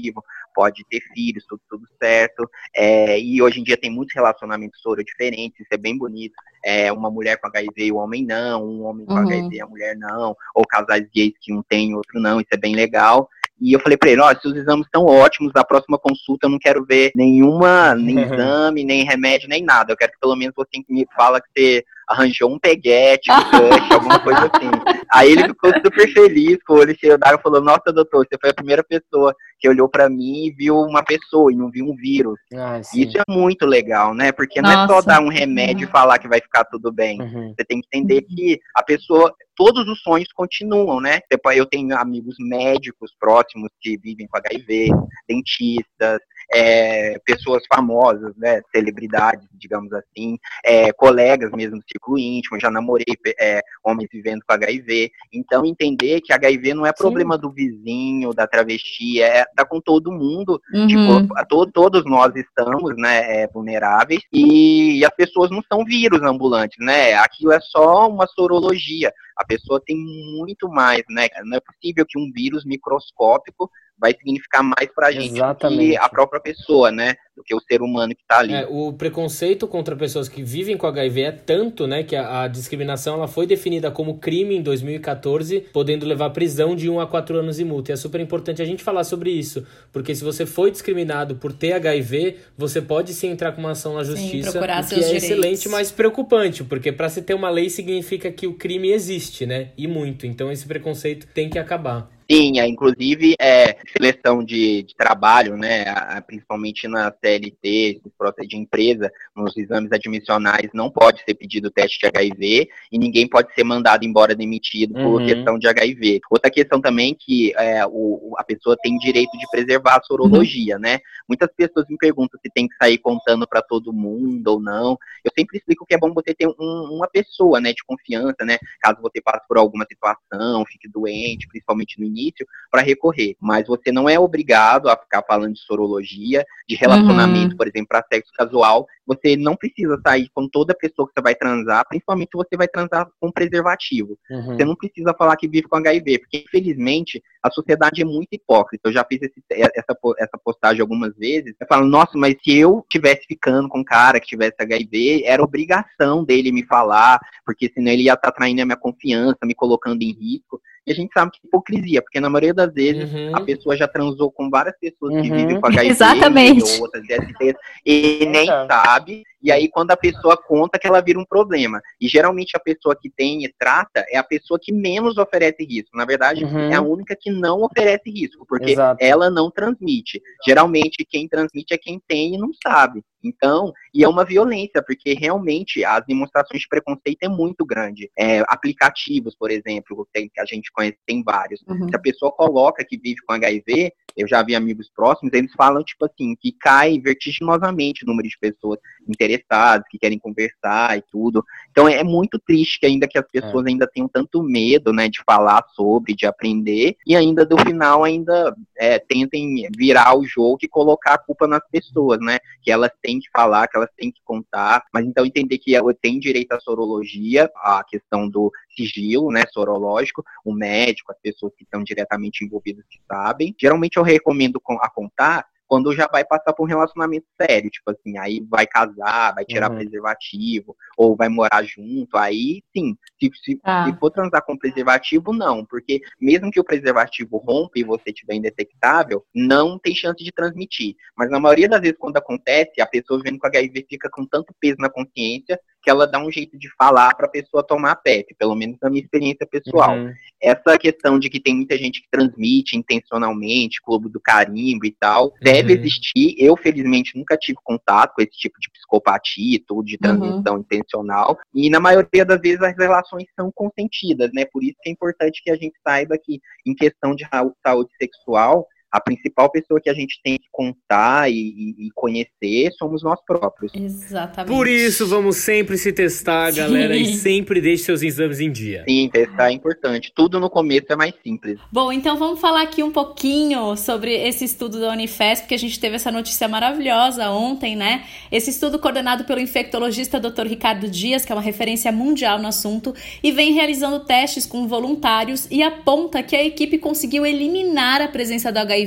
[SPEAKER 3] pode ter filhos, tudo, tudo certo. É, e hoje em dia tem muitos relacionamentos soro diferentes, isso é bem bonito. É, uma mulher com HIV e o homem não, um homem com uhum. HIV e a mulher não, ou casais gays que um tem e outro não, isso é bem legal. E eu falei para ele, ó, se os exames estão ótimos, na próxima consulta eu não quero ver nenhuma, nem exame, nem remédio, nem nada. Eu quero que pelo menos você me fala que você arranjou um peguete, um crush, alguma coisa assim. Aí ele ficou super feliz com o olho cheio d'água, falou, nossa, doutor, você foi a primeira pessoa que olhou para mim e viu uma pessoa e não viu um vírus. Ah, Isso é muito legal, né? Porque não nossa. é só dar um remédio uhum. e falar que vai ficar tudo bem. Uhum. Você tem que entender que a pessoa, todos os sonhos continuam, né? Eu tenho amigos médicos próximos que vivem com HIV, dentistas, é, pessoas famosas, né, celebridades, digamos assim, é, colegas mesmo do ciclo íntimo, já namorei é, homens vivendo com HIV. Então, entender que HIV não é problema Sim. do vizinho, da travesti, é tá com todo mundo. Uhum. Tipo, to, todos nós estamos, né, é, vulneráveis e, e as pessoas não são vírus ambulantes, né? Aquilo é só uma sorologia. A pessoa tem muito mais, né? Não é possível que um vírus microscópico vai significar mais para a gente Exatamente. que a própria pessoa, né? Do que o ser humano que está ali.
[SPEAKER 2] É, o preconceito contra pessoas que vivem com HIV é tanto, né, que a, a, discriminação ela foi definida como crime em 2014, podendo levar prisão de 1 a 4 anos e multa. E é super importante a gente falar sobre isso, porque se você foi discriminado por ter HIV, você pode sim entrar com uma ação na justiça, sim, o que é direitos. excelente, mas preocupante, porque para se ter uma lei significa que o crime existe, né? E muito. Então esse preconceito tem que acabar.
[SPEAKER 3] Sim, inclusive é, seleção de, de trabalho, né, principalmente na CLT, de empresa, nos exames admissionais, não pode ser pedido teste de HIV e ninguém pode ser mandado embora demitido por uhum. questão de HIV. Outra questão também que é, o, a pessoa tem direito de preservar a sorologia, uhum. né? Muitas pessoas me perguntam se tem que sair contando para todo mundo ou não. Eu sempre explico que é bom você ter um, uma pessoa, né, de confiança, né, caso você passe por alguma situação, fique doente, principalmente no início início para recorrer. Mas você não é obrigado a ficar falando de sorologia, de relacionamento, uhum. por exemplo, para sexo casual. Você não precisa sair com toda pessoa que você vai transar, principalmente se você vai transar com preservativo. Uhum. Você não precisa falar que vive com HIV, porque infelizmente a sociedade é muito hipócrita. Eu já fiz esse, essa, essa postagem algumas vezes. Eu falo, nossa, mas se eu estivesse ficando com um cara que tivesse HIV, era obrigação dele me falar, porque senão ele ia estar tá traindo a minha confiança, me colocando em risco. E a gente sabe que é hipocrisia, porque na maioria das vezes uhum. a pessoa já transou com várias pessoas uhum. que vivem com HIV
[SPEAKER 1] Exatamente.
[SPEAKER 3] ou outras DSTs e nem sabe. E aí, quando a pessoa conta que ela vira um problema. E geralmente a pessoa que tem e trata é a pessoa que menos oferece risco. Na verdade, uhum. é a única que não oferece risco, porque Exato. ela não transmite. Geralmente, quem transmite é quem tem e não sabe. Então, e é uma violência, porque realmente as demonstrações de preconceito é muito grande. É, aplicativos, por exemplo, que a gente conhece, tem vários. Uhum. Se a pessoa coloca que vive com HIV, eu já vi amigos próximos, eles falam, tipo assim, que cai vertiginosamente o número de pessoas interessadas, que querem conversar e tudo. Então é muito triste que ainda que as pessoas é. ainda tenham tanto medo, né, de falar sobre, de aprender, e ainda do final ainda é, tentem virar o jogo e colocar a culpa nas pessoas, né, que elas têm que falar, que elas têm que contar, mas então entender que ela tem direito à sorologia, a questão do sigilo, né, sorológico, o médico, as pessoas que estão diretamente envolvidas que sabem. Geralmente eu recomendo a contar quando já vai passar por um relacionamento sério, tipo assim, aí vai casar, vai tirar uhum. preservativo, ou vai morar junto, aí sim. Se, se, ah. se, for transar com preservativo, não, porque mesmo que o preservativo rompa e você tiver indetectável, não tem chance de transmitir. Mas na maioria das vezes, quando acontece, a pessoa vendo com HIV fica com tanto peso na consciência que ela dá um jeito de falar para a pessoa tomar PEP, pelo menos na minha experiência pessoal. Uhum. Essa questão de que tem muita gente que transmite intencionalmente, clube do carimbo e tal, uhum. deve existir. Eu, felizmente, nunca tive contato com esse tipo de psicopatia e tudo, de uhum. transmissão uhum. intencional. E na maioria das vezes as relações são consentidas, né? Por isso que é importante que a gente saiba que, em questão de saúde sexual, a principal pessoa que a gente tem que contar e, e, conhecer somos nós próprios.
[SPEAKER 1] Exatamente.
[SPEAKER 2] Por isso, vamos sempre se testar, Sim. galera, e sempre deixe seus exames em dia.
[SPEAKER 3] Sim, testar é importante. Tudo no começo é mais simples.
[SPEAKER 1] Bom, então vamos falar aqui um pouquinho sobre esse estudo da Unifesp, porque a gente teve essa notícia maravilhosa ontem, né? Esse estudo coordenado pelo infectologista Dr. Ricardo Dias, que é uma referência mundial no assunto, e vem realizando testes com voluntários e aponta que a equipe conseguiu eliminar a presença do HIV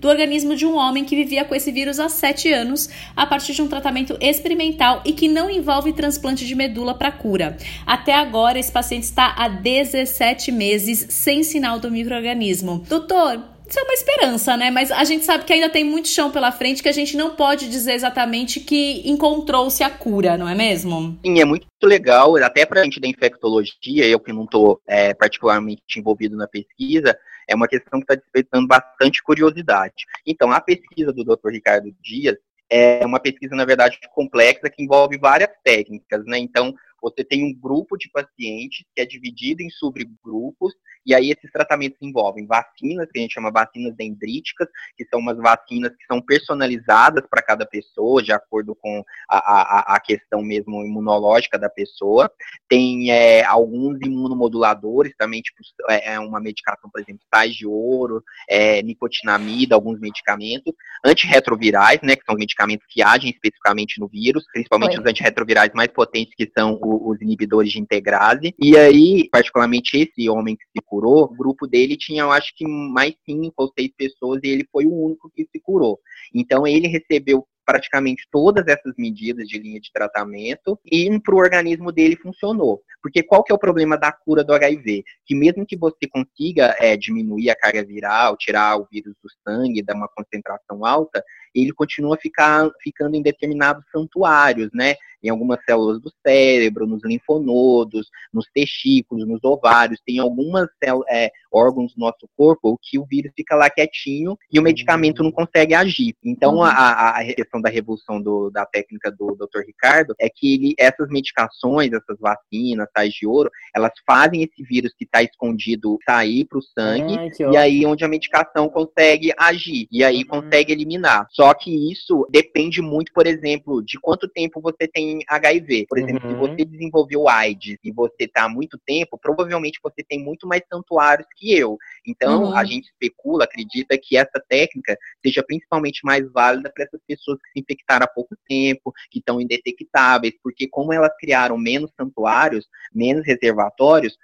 [SPEAKER 1] do organismo de um homem que vivia com esse vírus há 7 anos, a partir de um tratamento experimental e que não envolve transplante de medula para cura. Até agora, esse paciente está há 17 meses sem sinal do microorganismo. Doutor, isso é uma esperança, né? Mas a gente sabe que ainda tem muito chão pela frente que a gente não pode dizer exatamente que encontrou-se a cura, não é mesmo?
[SPEAKER 3] Sim, é muito legal, até para a gente da infectologia, eu que não estou é, particularmente envolvido na pesquisa, é uma questão que está despertando bastante curiosidade. Então, a pesquisa do Dr. Ricardo Dias é uma pesquisa, na verdade, complexa que envolve várias técnicas, né? Então, você tem um grupo de pacientes que é dividido em subgrupos, e aí esses tratamentos envolvem vacinas, que a gente chama vacinas dendríticas, que são umas vacinas que são personalizadas para cada pessoa, de acordo com a, a, a, questão mesmo imunológica da pessoa. Tem é, alguns imunomoduladores também, tipo é, é uma medicação, por exemplo, sais de ouro, é, nicotinamida, alguns medicamentos, antirretrovirais, né, que são medicamentos que agem especificamente no vírus, principalmente Oi. os antirretrovirais mais potentes, que são os inibidores de integrase. E aí, particularmente esse homem que se curou, o grupo dele tinha, eu acho que mais cinco ou seis pessoas e ele foi o único que se curou. Então ele recebeu praticamente todas essas medidas de linha de tratamento e para o organismo dele funcionou. Porque qual que é o problema da cura do HIV? Que mesmo que você consiga é, diminuir a carga viral, tirar o vírus do sangue, dar uma concentração alta, ele continua ficar, ficando em determinados santuários, né? Em algumas células do cérebro, nos linfonodos, nos testículos, nos ovários, tem algumas é, órgãos do nosso corpo que o vírus fica lá quietinho e o medicamento não consegue agir. Então, a, a, questão da revolução do, da técnica do Dr. Ricardo é que ele, essas medicações, essas vacinas, tais de ouro, elas fazem esse vírus que está escondido sair para o sangue Ai, e aí onde a medicação consegue agir e aí uhum. consegue eliminar. Só que isso depende muito, por exemplo, de quanto tempo você tem HIV. Por exemplo, uhum. se você desenvolveu AIDS e você está há muito tempo, provavelmente você tem muito mais santuários que eu. Então, uhum. a gente especula, acredita que essa técnica seja principalmente mais válida para essas pessoas que se infectaram há pouco tempo, que estão indetectáveis, porque como elas criaram menos santuários, menos reservatórios,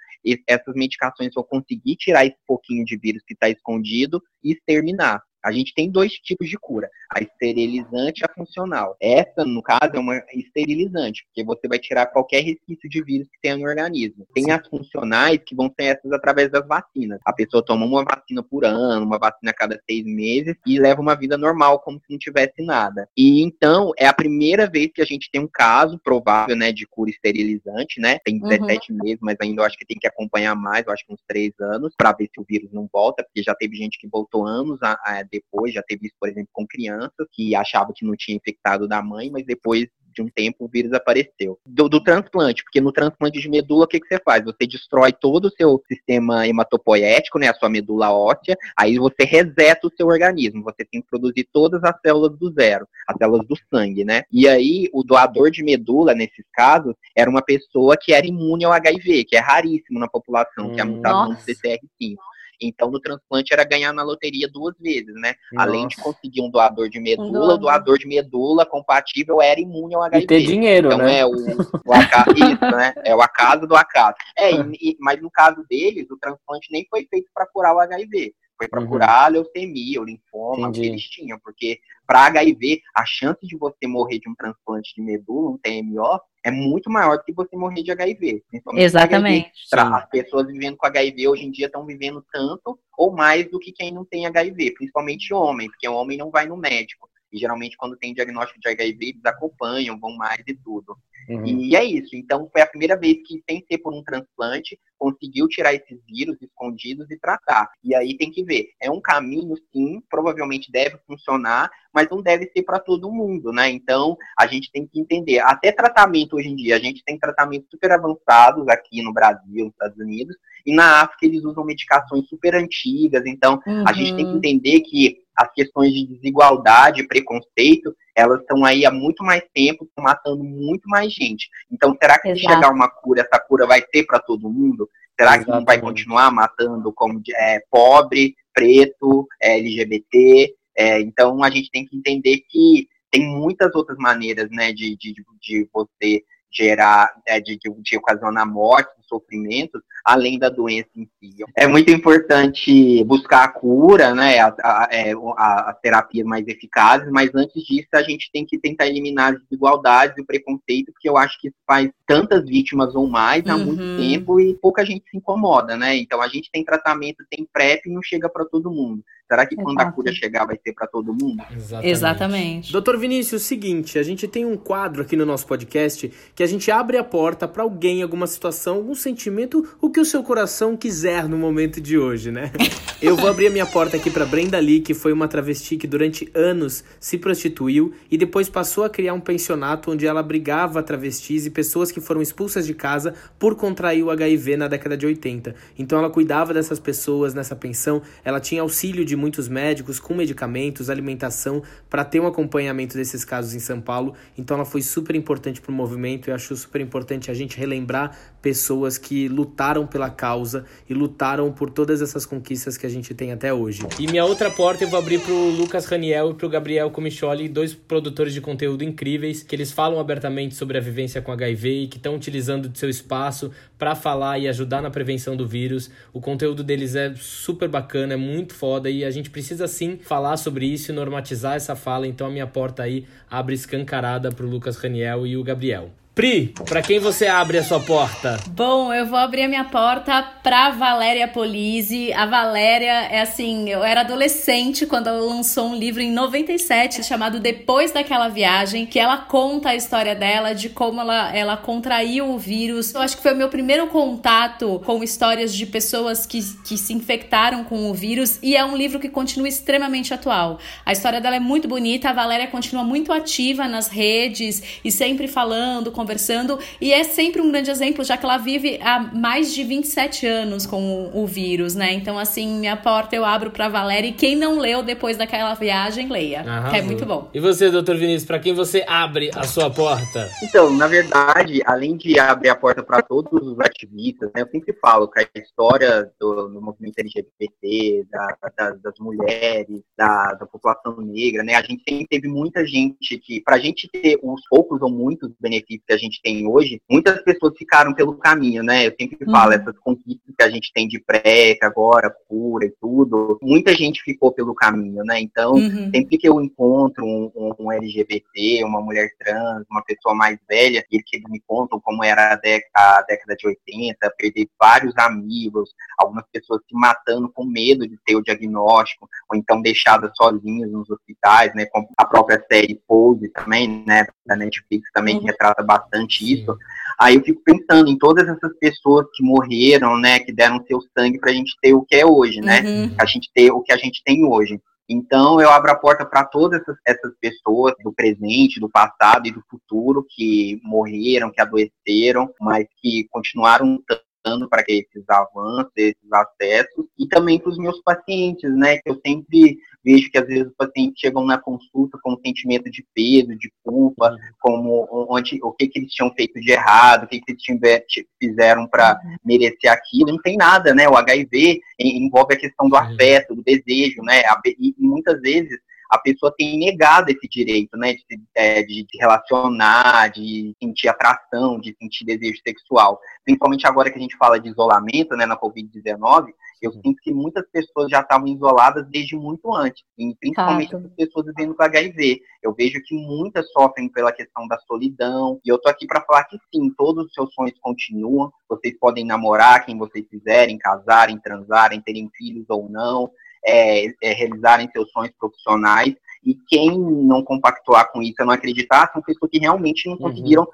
[SPEAKER 3] essas medicações vão conseguir tirar esse pouquinho de vírus que está escondido e exterminar. A gente tem dois tipos de cura, a esterilizante e a funcional. Essa, no caso, é uma esterilizante, porque você vai tirar qualquer resquício de vírus que tenha no organismo. Tem as funcionais, que vão ser essas através das vacinas. A pessoa toma uma vacina por ano, uma vacina a cada seis meses, e leva uma vida normal, como se não tivesse nada. E então, é a primeira vez que a gente tem um caso provável, né, de cura esterilizante, né? Tem 17 uhum. meses, mas ainda eu acho que tem que acompanhar mais, eu acho que uns três anos, para ver se o vírus não volta, porque já teve gente que voltou anos a, a depois, já teve isso, por exemplo, com crianças que achavam que não tinha infectado da mãe, mas depois de um tempo o vírus apareceu. Do, do transplante, porque no transplante de medula, o que, que você faz? Você destrói todo o seu sistema hematopoético, né, a sua medula óssea, aí você reseta o seu organismo, você tem que produzir todas as células do zero, as células do sangue, né? E aí o doador de medula, nesses casos, era uma pessoa que era imune ao HIV, que é raríssimo na população, hum, que é a mutação do CCR5. Então, no transplante era ganhar na loteria duas vezes, né? Nossa. Além de conseguir um doador de medula, o doador de medula compatível era imune ao HIV.
[SPEAKER 2] E ter dinheiro,
[SPEAKER 3] então,
[SPEAKER 2] né?
[SPEAKER 3] é o, o acaso, isso, né? É o acaso do acaso. É, e, mas no caso deles, o transplante nem foi feito para curar o HIV. Foi para uhum. curar a leucemia, o linfoma, Entendi. que eles tinham. Porque para HIV, a chance de você morrer de um transplante de medula, um TMO, é muito maior do que você morrer de HIV.
[SPEAKER 1] Exatamente.
[SPEAKER 3] HIV. As pessoas vivendo com HIV hoje em dia estão vivendo tanto ou mais do que quem não tem HIV, principalmente homens, porque o homem não vai no médico. E geralmente, quando tem diagnóstico de HIV, eles acompanham, vão mais e tudo. Uhum. E é isso. Então, foi a primeira vez que, sem ser por um transplante, conseguiu tirar esses vírus escondidos e tratar. E aí tem que ver. É um caminho, sim, provavelmente deve funcionar, mas não deve ser para todo mundo, né? Então, a gente tem que entender. Até tratamento hoje em dia, a gente tem tratamentos super avançados aqui no Brasil, nos Estados Unidos, e na África eles usam medicações super antigas. Então, uhum. a gente tem que uhum. entender que as questões de desigualdade, preconceito, elas estão aí há muito mais tempo, estão matando muito mais gente. Então, será que Exato. se chegar uma cura, essa cura vai ser para todo mundo? Será Exatamente. que não vai continuar matando como é, pobre, preto, é, LGBT? É, então, a gente tem que entender que tem muitas outras maneiras né, de, de, de você gerar, é, de, de, de ocasionar morte, sofrimentos, além da doença em si. É muito importante buscar a cura, né, a, a, é, a, a terapias mais eficazes, mas antes disso a gente tem que tentar eliminar as desigualdades e o preconceito, porque eu acho que isso faz tantas vítimas ou mais há uhum. muito tempo e pouca gente se incomoda, né? Então a gente tem tratamento, tem PrEP e não chega para todo mundo. Será que quando a cura chegar vai ser para todo mundo?
[SPEAKER 1] Exatamente. Exatamente.
[SPEAKER 2] Doutor Vinícius, o seguinte, a gente tem um quadro aqui no nosso podcast que a gente abre a porta para alguém, alguma situação, algum sentimento, o que o seu coração quiser no momento de hoje, né? Eu vou abrir a minha porta aqui para Brenda Lee, que foi uma travesti que durante anos se prostituiu e depois passou a criar um pensionato onde ela abrigava travestis e pessoas que foram expulsas de casa por contrair o HIV na década de 80. Então ela cuidava dessas pessoas nessa pensão, ela tinha auxílio de muitos médicos com medicamentos, alimentação, para ter um acompanhamento desses casos em São Paulo. Então ela foi super importante para o movimento e acho super importante a gente relembrar pessoas que lutaram pela causa e lutaram por todas essas conquistas que a gente tem até hoje. E minha outra porta eu vou abrir pro Lucas Raniel e pro Gabriel Comicholi, dois produtores de conteúdo incríveis, que eles falam abertamente sobre a vivência com HIV e que estão utilizando do seu espaço para falar e ajudar na prevenção do vírus. O conteúdo deles é super bacana, é muito foda e a gente precisa sim falar sobre isso e normatizar essa fala. Então a minha porta aí abre escancarada pro Lucas Raniel e o Gabriel. Pri, para quem você abre a sua porta?
[SPEAKER 1] Bom, eu vou abrir a minha porta pra Valéria Polise. A Valéria é assim, eu era adolescente quando ela lançou um livro em 97 chamado Depois daquela viagem, que ela conta a história dela de como ela, ela contraiu o vírus. Eu acho que foi o meu primeiro contato com histórias de pessoas que, que se infectaram com o vírus e é um livro que continua extremamente atual. A história dela é muito bonita, a Valéria continua muito ativa nas redes e sempre falando, conversando, e é sempre um grande exemplo, já que ela vive há mais de 27 anos com o, o vírus, né? Então, assim, minha porta eu abro pra Valéria, e quem não leu depois daquela viagem, leia. Arrasou. Que é muito bom.
[SPEAKER 2] E você, doutor Vinícius, para quem você abre a sua porta?
[SPEAKER 3] Então, na verdade, além de abrir a porta para todos os ativistas, né, eu sempre falo que a história do, do movimento LGBT, da, da, das mulheres, da, da população negra, né, a gente sempre teve muita gente que, pra gente ter os poucos ou muitos benefícios que a gente tem hoje, muitas pessoas ficaram pelo caminho, né? Eu sempre falo, uhum. essas conquistas que a gente tem de pré, agora, cura e tudo, muita gente ficou pelo caminho, né? Então, uhum. sempre que eu encontro um, um, um, LGBT, uma mulher trans, uma pessoa mais velha, e eles me contam como era a, década, a década de 80, perder vários amigos, algumas pessoas se matando com medo de ter o diagnóstico, ou então deixadas sozinhas nos hospitais, né? Como a própria série Pose também, né? Da Netflix também, uhum. que retrata bastante Sim. isso. Aí eu fico pensando em todas essas pessoas que morreram, né, que deram seu sangue para a gente ter o que é hoje, né? Uhum. A gente ter o que a gente tem hoje. Então eu abro a porta para todas essas, essas, pessoas do presente, do passado e do futuro que morreram, que adoeceram, mas que continuaram lutando para que esses avanços, esses acessos, e também para os meus pacientes, né? Que eu sempre vejo que às vezes os pacientes chegam na consulta com um sentimento de peso, de culpa, uhum. como onde, o que, que eles tinham feito de errado, o que, que eles tiver, fizeram para uhum. merecer aquilo. Não tem nada, né? O HIV envolve a questão do afeto, do desejo, né? E muitas vezes a pessoa tem negado esse direito, né, de, é, de, relacionar, de sentir atração, de sentir desejo sexual. Principalmente agora que a gente fala de isolamento, né, na Covid-19, eu sinto que muitas pessoas já estavam isoladas desde muito antes, e principalmente as pessoas vivendo com HIV. Eu vejo que muitas sofrem pela questão da solidão, e eu tô aqui para falar que sim, todos os seus sonhos continuam, vocês podem namorar quem vocês quiserem, casarem, transarem, terem filhos ou não, é, é, realizarem seus sonhos profissionais. E quem não compactuar com isso, não acreditar, são pessoas que realmente não uhum. conseguiram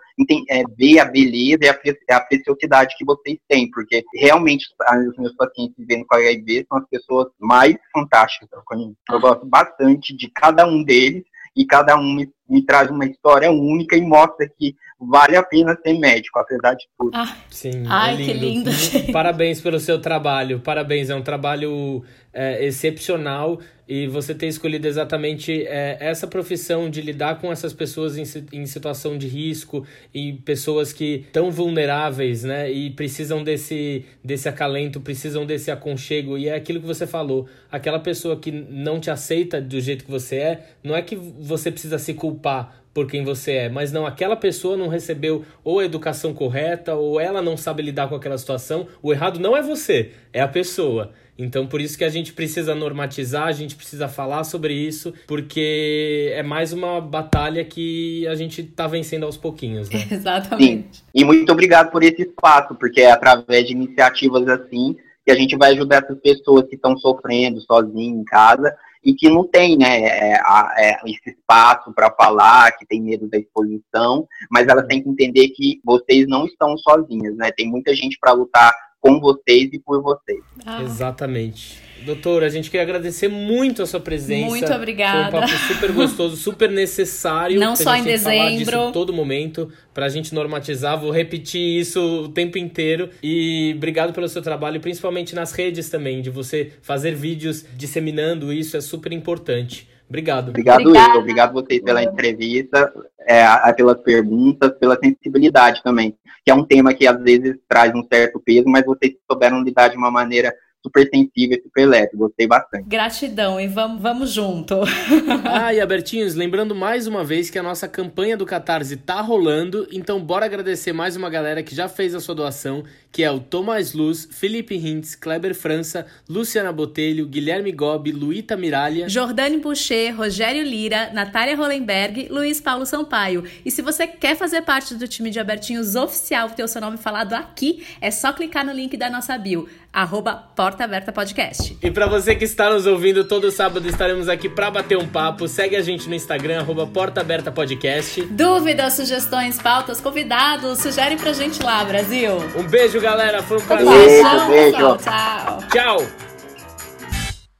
[SPEAKER 3] é, ver a beleza e a, a, preciosidade que vocês têm, porque realmente os meus pacientes vivendo com HIV são as pessoas mais fantásticas. Eu gosto bastante de cada um deles e cada um me, me, traz uma história única e mostra que vale a pena ser médico, apesar de tudo.
[SPEAKER 1] Ah,
[SPEAKER 2] Sim,
[SPEAKER 1] Ai,
[SPEAKER 2] é lindo.
[SPEAKER 1] que lindo.
[SPEAKER 2] Parabéns pelo seu trabalho, parabéns, é um trabalho é, excepcional e você ter escolhido exatamente é, essa profissão de lidar com essas pessoas em, em situação de risco e pessoas que estão vulneráveis, né? E precisam desse, desse acalento, precisam desse aconchego. E é aquilo que você falou: aquela pessoa que não te aceita do jeito que você é, não é que você precisa se culpar por quem você é, mas não, aquela pessoa não recebeu ou a educação correta, ou ela não sabe lidar com aquela situação. O errado não é você, é a pessoa. Então, por isso que a gente precisa normatizar, a gente precisa falar sobre isso, porque é mais uma batalha que a gente está vencendo aos pouquinhos, né?
[SPEAKER 1] Exatamente. Sim.
[SPEAKER 3] E muito obrigado por esse espaço, porque é através de iniciativas assim que a gente vai ajudar essas pessoas que estão sofrendo sozinhas em casa e que não tem né, é, é, esse espaço para falar, que tem medo da exposição, mas elas têm que entender que vocês não estão sozinhas, né? Tem muita gente para lutar com vocês e por vocês.
[SPEAKER 2] Ah. Exatamente. Doutora, a gente quer agradecer muito a sua presença.
[SPEAKER 1] Muito obrigada.
[SPEAKER 2] Foi um papo super gostoso, super necessário.
[SPEAKER 1] Não só em dezembro.
[SPEAKER 2] todo momento, para a gente normatizar. Vou repetir isso o tempo inteiro. E obrigado pelo seu trabalho, principalmente nas redes também, de você fazer vídeos disseminando isso, é super importante. Obrigado.
[SPEAKER 3] Obrigado, Obrigada. eu. Obrigado vocês pela entrevista, é, pelas perguntas, pela sensibilidade também, que é um tema que às vezes traz um certo peso, mas vocês souberam lidar de uma maneira super sensível e super leve. Gostei bastante.
[SPEAKER 1] Gratidão e vamos, vamos junto.
[SPEAKER 2] ah, e Abertinhos, lembrando mais uma vez que a nossa campanha do Catarse tá rolando, então bora agradecer mais uma galera que já fez a sua doação, que é o Tomás Luz, Felipe Hintz, Kleber França, Luciana Botelho, Guilherme Gobi, Luíta Miralha,
[SPEAKER 1] Jordane Boucher, Rogério Lira, Natália Hollenberg, Luiz Paulo Sampaio. E se você quer fazer parte do time de Abertinhos oficial, ter o seu nome falado aqui, é só clicar no link da nossa bio arroba Porta Aberta Podcast.
[SPEAKER 2] E para você que está nos ouvindo, todo sábado estaremos aqui para bater um papo. Segue a gente no Instagram, arroba Porta Aberta Podcast.
[SPEAKER 1] Dúvidas, sugestões, pautas, convidados, sugere pra gente lá, Brasil.
[SPEAKER 2] Um beijo, galera. Foi um prazer.
[SPEAKER 3] Beijo, beijo.
[SPEAKER 1] Tchau.
[SPEAKER 2] Tchau.